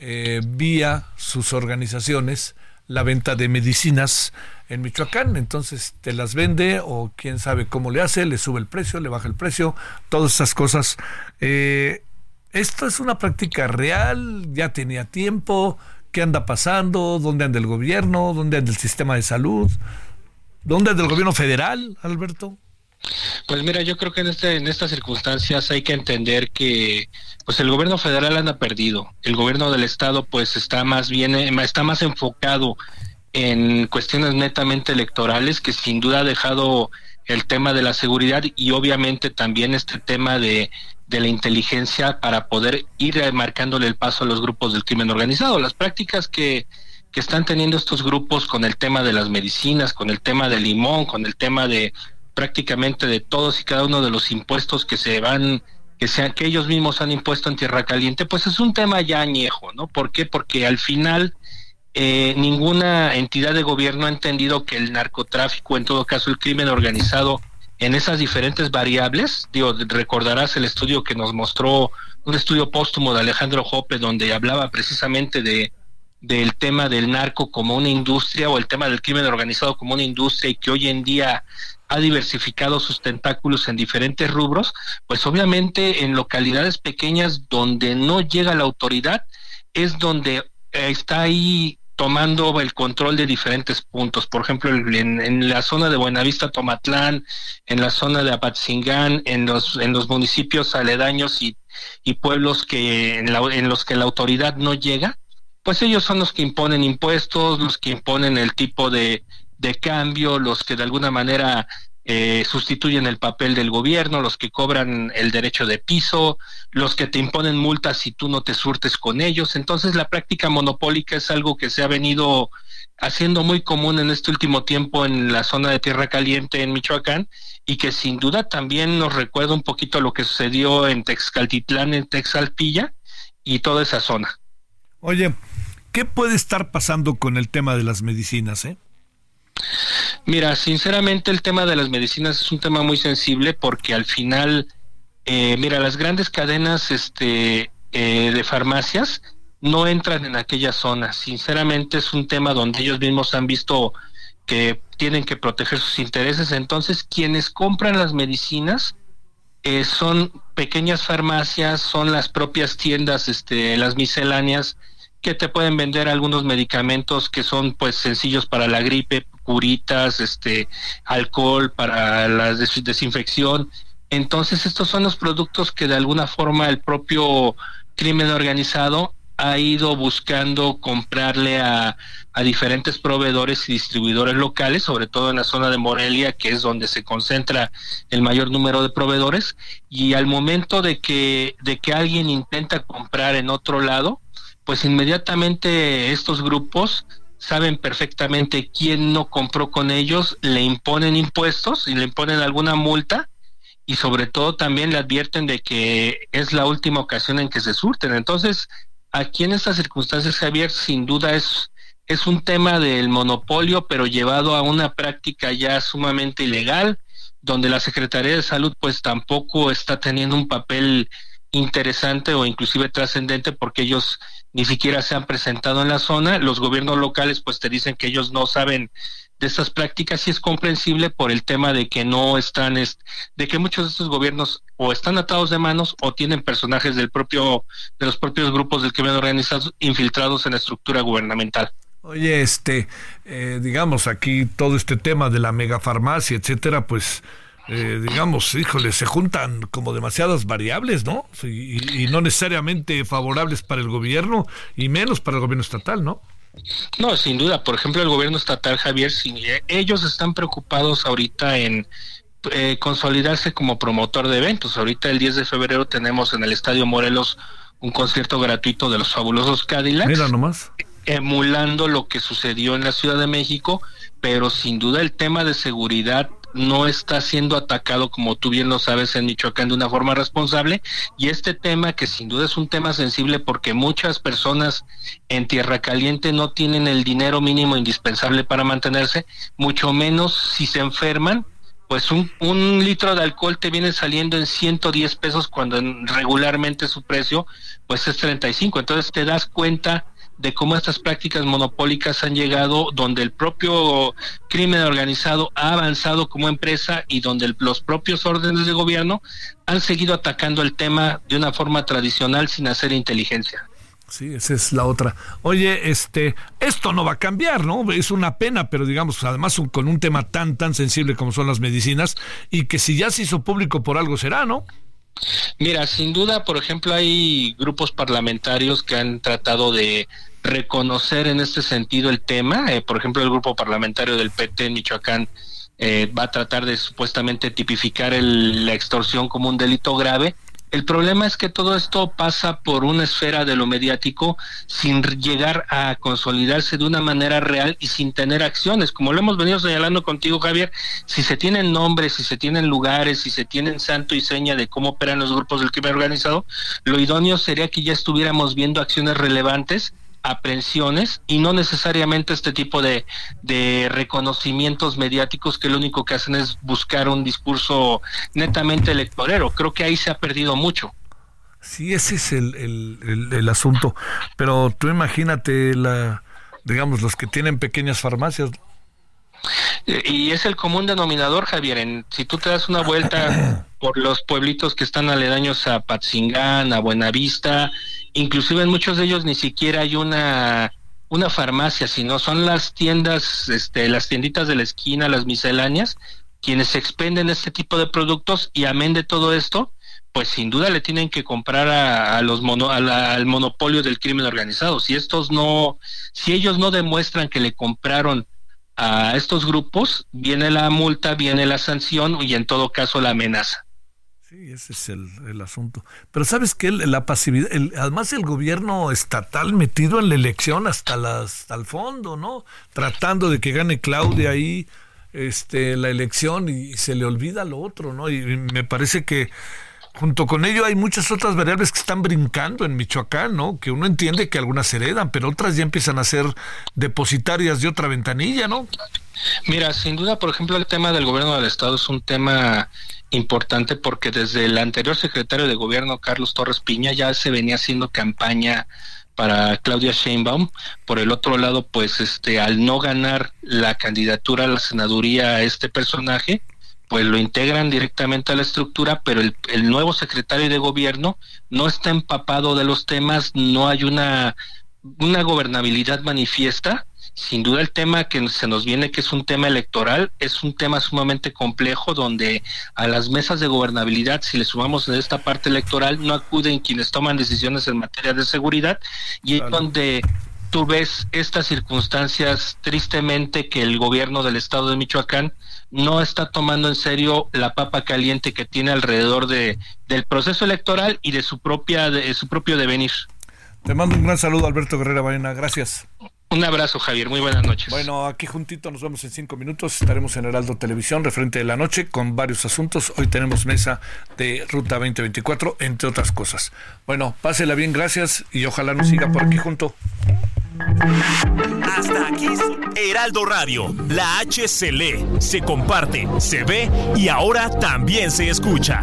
eh, vía sus organizaciones la venta de medicinas en Michoacán, entonces te las vende o quién sabe cómo le hace, le sube el precio, le baja el precio, todas esas cosas. Eh, esto es una práctica real, ya tenía tiempo, ¿qué anda pasando? ¿Dónde anda el gobierno? ¿Dónde anda el sistema de salud? ¿Dónde anda el gobierno federal, Alberto? Pues mira, yo creo que en este en estas circunstancias hay que entender que pues el gobierno federal anda perdido. El gobierno del estado pues está más bien eh, está más enfocado en cuestiones netamente electorales que sin duda ha dejado el tema de la seguridad y obviamente también este tema de, de la inteligencia para poder ir marcándole el paso a los grupos del crimen organizado. Las prácticas que, que están teniendo estos grupos con el tema de las medicinas, con el tema del limón, con el tema de prácticamente de todos y cada uno de los impuestos que se van que sean que ellos mismos han impuesto en Tierra Caliente, pues es un tema ya añejo, ¿no? ¿Por qué? Porque al final eh, ninguna entidad de gobierno ha entendido que el narcotráfico, en todo caso el crimen organizado, en esas diferentes variables, digo, recordarás el estudio que nos mostró, un estudio póstumo de Alejandro Jope, donde hablaba precisamente de del tema del narco como una industria o el tema del crimen organizado como una industria y que hoy en día ha diversificado sus tentáculos en diferentes rubros, pues obviamente en localidades pequeñas donde no llega la autoridad es donde está ahí tomando el control de diferentes puntos. Por ejemplo, en, la zona de Buenavista, Tomatlán, en la zona de Apatzingán, en los, en los municipios aledaños y, y pueblos que en, en los que la autoridad no llega, pues ellos son los que imponen impuestos, los que imponen el tipo de, de cambio, los que de alguna manera eh, sustituyen el papel del gobierno, los que cobran el derecho de piso, los que te imponen multas si tú no te surtes con ellos. Entonces la práctica monopólica es algo que se ha venido haciendo muy común en este último tiempo en la zona de Tierra Caliente en Michoacán y que sin duda también nos recuerda un poquito lo que sucedió en Texcaltitlán, en Texalpilla y toda esa zona. Oye, ¿qué puede estar pasando con el tema de las medicinas, eh? Mira, sinceramente el tema de las medicinas es un tema muy sensible porque al final, eh, mira, las grandes cadenas este, eh, de farmacias no entran en aquella zona. Sinceramente es un tema donde ellos mismos han visto que tienen que proteger sus intereses. Entonces, quienes compran las medicinas eh, son pequeñas farmacias, son las propias tiendas, este, las misceláneas que te pueden vender algunos medicamentos que son pues sencillos para la gripe, curitas, este, alcohol para la desinfección. Entonces estos son los productos que de alguna forma el propio crimen organizado ha ido buscando comprarle a, a, diferentes proveedores y distribuidores locales, sobre todo en la zona de Morelia, que es donde se concentra el mayor número de proveedores, y al momento de que, de que alguien intenta comprar en otro lado, pues inmediatamente estos grupos saben perfectamente quién no compró con ellos, le imponen impuestos y le imponen alguna multa y sobre todo también le advierten de que es la última ocasión en que se surten. Entonces, Aquí en estas circunstancias, Javier, sin duda es, es un tema del monopolio, pero llevado a una práctica ya sumamente ilegal, donde la Secretaría de Salud pues tampoco está teniendo un papel interesante o inclusive trascendente porque ellos ni siquiera se han presentado en la zona. Los gobiernos locales pues te dicen que ellos no saben de estas prácticas y es comprensible por el tema de que no están, de que muchos de estos gobiernos o están atados de manos o tienen personajes del propio, de los propios grupos del crimen organizado infiltrados en la estructura gubernamental. Oye, este, eh, digamos aquí todo este tema de la megafarmacia, etcétera, pues eh, digamos, híjole, se juntan como demasiadas variables, ¿no? Y, y, no necesariamente favorables para el gobierno y menos para el gobierno estatal, ¿no? No, sin duda. Por ejemplo, el gobierno estatal, Javier, eh, ellos están preocupados ahorita en eh, consolidarse como promotor de eventos. Ahorita el 10 de febrero tenemos en el Estadio Morelos un concierto gratuito de los fabulosos Cadillacs. Mira nomás. Emulando lo que sucedió en la Ciudad de México, pero sin duda el tema de seguridad no está siendo atacado, como tú bien lo sabes, en Michoacán de una forma responsable. Y este tema, que sin duda es un tema sensible porque muchas personas en Tierra Caliente no tienen el dinero mínimo indispensable para mantenerse, mucho menos si se enferman. Pues un, un litro de alcohol te viene saliendo en 110 pesos cuando regularmente su precio pues es 35. Entonces te das cuenta de cómo estas prácticas monopólicas han llegado donde el propio crimen organizado ha avanzado como empresa y donde los propios órdenes de gobierno han seguido atacando el tema de una forma tradicional sin hacer inteligencia. Sí, esa es la otra. Oye, este, esto no va a cambiar, ¿no? Es una pena, pero digamos, además con un tema tan, tan sensible como son las medicinas y que si ya se hizo público por algo será, ¿no? Mira, sin duda, por ejemplo, hay grupos parlamentarios que han tratado de reconocer en este sentido el tema. Eh, por ejemplo, el grupo parlamentario del PT en Michoacán eh, va a tratar de supuestamente tipificar la extorsión como un delito grave. El problema es que todo esto pasa por una esfera de lo mediático sin llegar a consolidarse de una manera real y sin tener acciones. Como lo hemos venido señalando contigo, Javier, si se tienen nombres, si se tienen lugares, si se tienen santo y seña de cómo operan los grupos del crimen organizado, lo idóneo sería que ya estuviéramos viendo acciones relevantes aprehensiones y no necesariamente este tipo de, de reconocimientos mediáticos que lo único que hacen es buscar un discurso netamente electorero. Creo que ahí se ha perdido mucho. Sí, ese es el, el, el, asunto. Pero tú imagínate, la, digamos, los que tienen pequeñas farmacias. Y es el común denominador, Javier. En, si tú te das una vuelta por los pueblitos que están aledaños a Patzingán, a Buenavista, inclusive en muchos de ellos ni siquiera hay una una farmacia, sino son las tiendas, este, las tienditas de la esquina, las misceláneas, quienes expenden este tipo de productos y amén de todo esto, pues sin duda le tienen que comprar a, los mono, al monopolio del crimen organizado. Si estos no, si ellos no demuestran que le compraron a estos grupos, viene la multa, viene la sanción y en todo caso la amenaza. Sí, ese es el, asunto. Pero sabes que la pasividad, además el gobierno estatal metido en la elección hasta, las, hasta el fondo, ¿no? Tratando de que gane Claudia ahí este, la elección y se le olvida lo otro, ¿no? Y me parece que junto con ello hay muchas otras variables que están brincando en Michoacán, ¿no? Que uno entiende que algunas heredan, pero otras ya empiezan a ser depositarias de otra ventanilla, ¿no? Mira, sin duda, por ejemplo, el tema del gobierno del Estado es un tema importante porque desde el anterior secretario de gobierno, Carlos Torres Piña, ya se venía haciendo campaña para Claudia Sheinbaum. Por el otro lado, pues este al no ganar la candidatura a la senaduría a este personaje, pues lo integran directamente a la estructura, pero el, el nuevo secretario de gobierno no está empapado de los temas, no hay una una gobernabilidad manifiesta sin duda el tema que se nos viene, que es un tema electoral, es un tema sumamente complejo donde a las mesas de gobernabilidad, si le sumamos en esta parte electoral, no acuden quienes toman decisiones en materia de seguridad y es donde tú ves estas circunstancias tristemente que el gobierno del estado de Michoacán no está tomando en serio la papa caliente que tiene alrededor de del proceso electoral y de su propia de su propio devenir. Te mando un gran saludo Alberto Guerrera Baena, gracias. Un abrazo, Javier. Muy buenas noches. Bueno, aquí juntito nos vemos en cinco minutos. Estaremos en Heraldo Televisión, referente de la noche, con varios asuntos. Hoy tenemos mesa de Ruta 2024, entre otras cosas. Bueno, pásela bien, gracias y ojalá nos siga por aquí junto. Hasta aquí, Heraldo Radio. La H se lee, se comparte, se ve y ahora también se escucha.